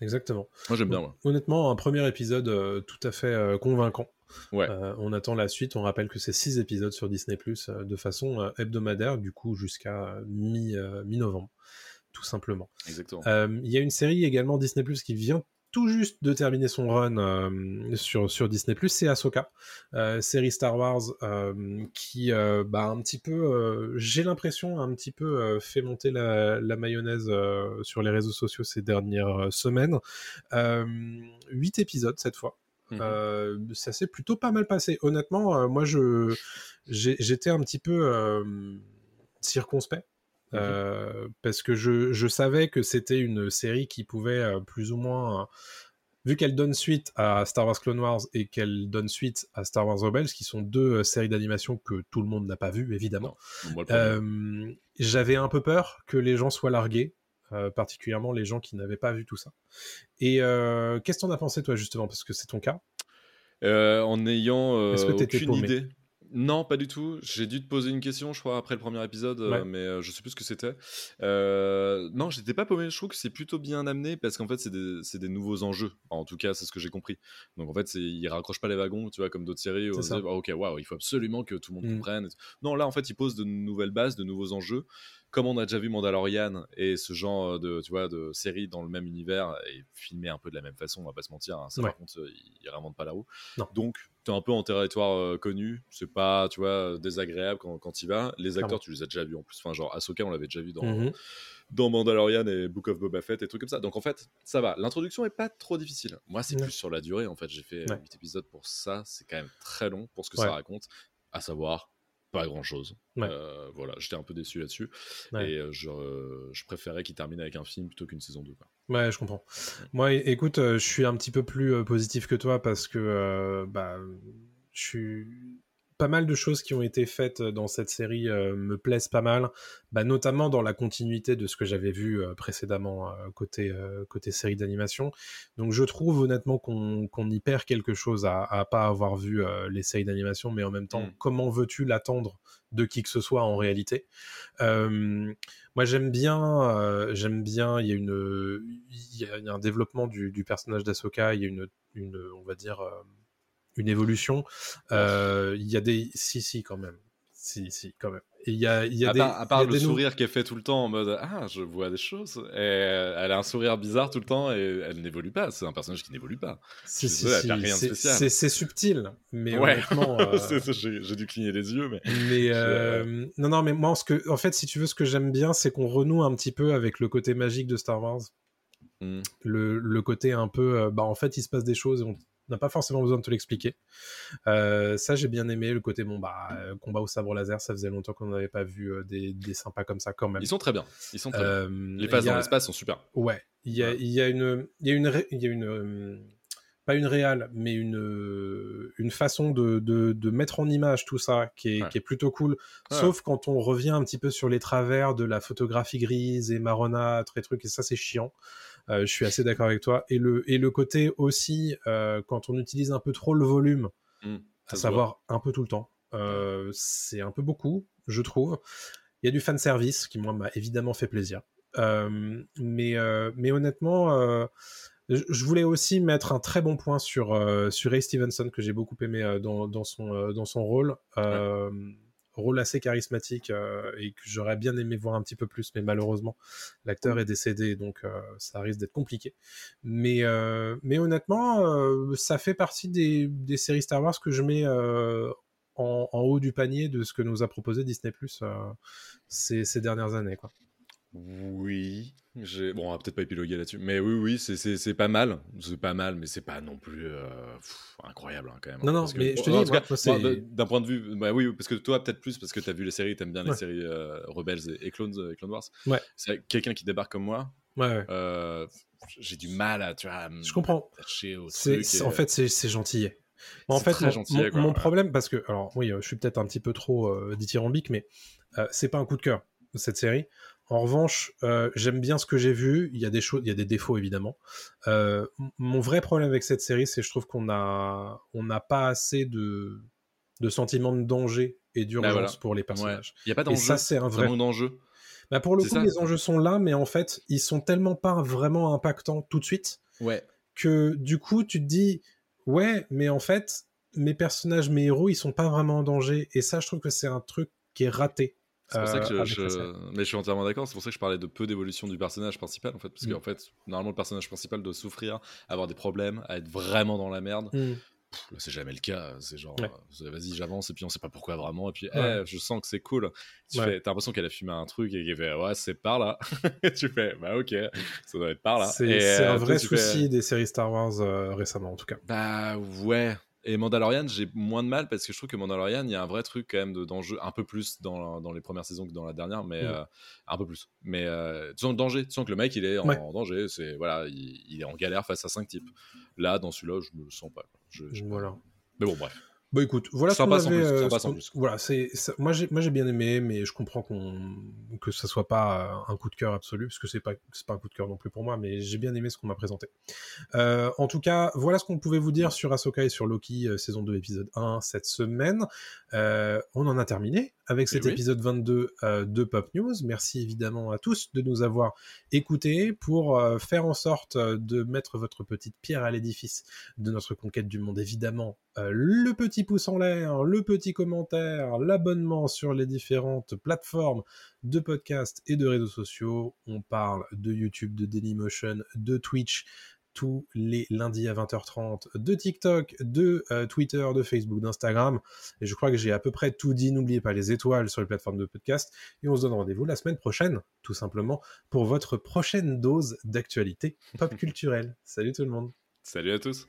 Exactement. Moi j'aime bien. moi. Honnêtement, un premier épisode euh, tout à fait euh, convaincant. Ouais. Euh, on attend la suite. On rappelle que c'est six épisodes sur Disney Plus de façon hebdomadaire, du coup jusqu'à mi, mi-novembre, tout simplement. Exactement. Il y a une série également Disney Plus qui vient tout juste de terminer son run euh, sur, sur Disney Plus, c'est Ahsoka, euh, série Star Wars euh, qui, bah, un petit peu, j'ai l'impression, un petit peu fait monter la, la mayonnaise sur les réseaux sociaux ces dernières semaines. Huit épisodes cette fois. Mhm. Euh, ça s'est plutôt pas mal passé. Honnêtement, euh, moi, je j'étais un petit peu euh, circonspect. Euh, parce que je, je savais que c'était une série qui pouvait euh, plus ou moins, euh, vu qu'elle donne suite à Star Wars Clone Wars et qu'elle donne suite à Star Wars Rebels, qui sont deux séries d'animation que tout le monde n'a pas vues, évidemment. J'avais un peu peur que les gens soient largués, particulièrement les gens qui n'avaient pas vu tout ça. Et qu'est-ce que t'en as pensé, toi, justement, parce que c'est ton cas en t'étais aucune idée. Non, pas du tout. J'ai dû te poser une question, je crois, après le premier épisode, euh, Ouais. mais euh, je sais plus ce que c'était. Euh, non, j'étais pas paumé. Je trouve que c'est plutôt bien amené parce qu'en fait, c'est des, des nouveaux enjeux. En tout cas, c'est ce que j'ai compris. Donc en fait, ils raccrochent pas les wagons, tu vois, comme d'autres séries où on Ah, ok, waouh, il faut absolument que tout le monde Mm. comprenne. Non, là, en fait, ils posent de nouvelles bases, de nouveaux enjeux. Comme on a déjà vu Mandalorian et ce genre de, tu vois, de série dans le même univers et filmé un peu de la même façon, on va pas se mentir. hein, ça, Ouais. par contre, euh, ils réinventent pas la roue. Non. Donc, tu es un peu en territoire euh, connu. C'est pas, tu vois, désagréable quand, quand y vas. Les acteurs, tu les as déjà vus en plus. Enfin, genre, Ahsoka, on l'avait déjà vu dans, Mhm. dans Mandalorian et Book of Boba Fett et trucs comme ça. Donc, en fait, ça va. L'introduction est pas trop difficile. Moi, c'est Ouais. plus sur la durée. En fait, j'ai fait Ouais. 8 épisodes pour ça. C'est quand même très long pour ce que ça raconte. À savoir, pas grand chose. Ouais. voilà, j'étais un peu déçu là-dessus. Ouais. Et euh, je, euh, je préférais qu'il termine avec un film plutôt qu'une saison 2. Quoi. Ouais, je comprends. Moi, écoute, euh, je suis un petit peu plus euh, positif que toi parce que euh, bah, je suis pas mal de choses qui ont été faites dans cette série euh, me plaisent pas mal, bah, notamment dans la continuité de ce que j'avais vu euh, précédemment euh, côté euh, côté série d'animation. Donc, je trouve honnêtement qu'on y perd quelque chose à, à pas avoir vu euh, les séries d'animation, mais en même temps, Mm. comment veux-tu l'attendre de qui que ce soit en réalité? Euh, moi, j'aime bien, euh, j'aime bien. Il y a une, il y a, un développement du, du personnage d'Asoka. Il y a une, une, on va dire, euh, une évolution. Euh, il y a des, si, si, quand même, si, si, quand même. Et il y a, il y a à, des, part, à part il y a le des sourire qu'elle fait tout le temps en mode Ah, je vois des choses. Et elle a un sourire bizarre tout le temps et elle n'évolue pas. C'est un personnage qui n'évolue pas. Si, si, si, c'est- subtil, mais ouais, honnêtement. euh, j'ai dû cligner les yeux, mais Mais euh, non, non, mais moi, ce que, en fait, si tu veux, ce que j'aime bien, c'est qu'on renoue un petit peu avec le côté magique de Star Wars. Hmm. Le, le côté un peu, euh, bah, en fait, il se passe des choses et On n'a pas forcément besoin de te l'expliquer. Euh, ça, j'ai bien aimé le côté bon bah euh, combat au sabre laser. Ça faisait longtemps qu'on n'avait pas vu euh, des, des sympas comme ça quand même. Ils sont très bien. Ils sont très bien. Les y a- dans l'espace sont super. Ouais, il y a, Ouais. il y a une, il y a une, ré- il y a une, pas une réale, mais une, une façon de, de, de mettre en image tout ça qui est, Ouais. qui est plutôt cool. Ouais. Sauf quand on revient un petit peu sur les travers de la photographie grise et marronâtre et trucs, et ça c'est chiant. Euh, je suis assez d'accord avec toi. Et le, et le côté aussi, euh, quand on utilise un peu trop le volume, Mm, à savoir un peu tout le temps, euh, c'est un peu beaucoup, je trouve. Il y a du fan service qui moi m'a évidemment fait plaisir. Euh, mais, euh, mais honnêtement, euh, je voulais aussi mettre un très bon point sur, sur Ray Stevenson que j'ai beaucoup aimé dans, dans, son, dans son rôle. Rôle assez charismatique euh, et que j'aurais bien aimé voir un petit peu plus, mais malheureusement, l'acteur est décédé, donc euh, ça risque d'être compliqué. Mais, euh, mais honnêtement, ça fait partie des, des séries Star Wars que je mets en, en haut du panier de ce que nous a proposé Disney Plus ces, ces dernières années. Quoi. Oui. Bon, on va peut-être pas épiloguer là-dessus. Mais oui, oui, c'est- c'est c'est pas mal. C'est pas mal, mais c'est pas non plus euh, pff, incroyable hein, quand même. Non, non, que- mais je te dis, d'un point de vue. Bah oui, parce que toi, peut-être plus, parce que t'as vu les séries, t'aimes bien les séries euh, Rebels et, et Clones, euh, et Clone Wars. Ouais. C'est quelqu'un qui débarque comme moi. Ouais, ouais. euh, j'ai du mal à, tu vois, à Je comprends. au truc. et- en fait, c'est, c'est gentillet. En fait, très mon, gentillet, mon- quoi, mon ouais. problème, parce que, alors oui, je suis peut-être un petit peu trop dithyrambique, mais c'est pas un coup de cœur cette série. En revanche, euh, j'aime bien ce que j'ai vu. Il y a des choses, il y a des défauts évidemment. Euh, mon vrai problème avec cette série, c'est que je trouve qu'on a, on n'a pas assez de, de sentiment de danger et d'urgence voilà. pour les personnages. Il y a pas d'enjeu. ça, c'est un vrai. D'enjeu. Bah, pour le coup, ça. les enjeux sont là, mais en fait, ils sont tellement pas vraiment impactants tout de suite Ouais. que du coup tu te dis ouais mais en fait mes personnages mes héros ils sont pas vraiment en danger et ça je trouve que c'est un truc qui est raté C'est pour ça que euh, je, mais je suis entièrement d'accord. C'est pour ça que je parlais de peu d'évolution du personnage principal en fait, parce Mm. qu'en fait, normalement le personnage principal doit souffrir, avoir des problèmes, à être vraiment dans la merde. Pff, là, c'est jamais le cas. C'est genre, Ouais. euh, vas-y, j'avance et puis on sait pas pourquoi vraiment. Et puis, Ouais. eh, je sens que c'est cool. Tu Ouais. fais, t'as l'impression qu'elle a fumé un truc et qu'elle fait, ouais, c'est par là. tu fais, bah ok, ça doit être par là. c'est Et, c'est euh, un toi, vrai fais, souci des séries Star Wars euh, récemment en tout cas bah ouais. Et Mandalorian, j'ai moins de mal parce que je trouve que Mandalorian, il y a un vrai truc quand même de- d'enjeu, un peu plus dans, dans les premières saisons que dans la dernière, mais Mm. euh, un peu plus. Mais euh, tu sens le danger, tu sens que le mec il est en, Ouais. en danger, c'est voilà, il, il est en galère face à cinq types. Là, dans celui-là, je me le sens pas. quoi. Je- je- voilà Mais bon, bref. Bon, écoute, voilà ce qu'on avait, plus, euh, ce. Voilà, c'est moi j'ai moi j'ai bien aimé, mais je comprends qu'on que ça soit pas euh, un coup de cœur absolu, parce que c'est pas c'est pas un coup de cœur non plus pour moi, mais j'ai bien aimé ce qu'on m'a présenté. Euh, en tout cas, voilà ce qu'on pouvait vous dire sur Ahsoka et sur Loki euh, saison 2 épisode 1 cette semaine. On en a terminé avec cet Eh oui. épisode 22 euh, de Pop News. Merci évidemment à tous de nous avoir écoutés pour faire en sorte de mettre votre petite pierre à l'édifice de notre conquête du monde. Évidemment, le petit pouce en l'air, le petit commentaire, l'abonnement sur les différentes plateformes de podcasts et de réseaux sociaux. On parle de YouTube, de Dailymotion, de Twitch tous les lundis à 20h30, de TikTok, de euh, Twitter, de Facebook, d'Instagram. Et je crois que j'ai à peu près tout dit. N'oubliez pas les étoiles sur les plateformes de podcast. Et on se donne rendez-vous la semaine prochaine, tout simplement, pour votre prochaine dose d'actualité pop culturelle. Salut tout le monde. Salut à tous.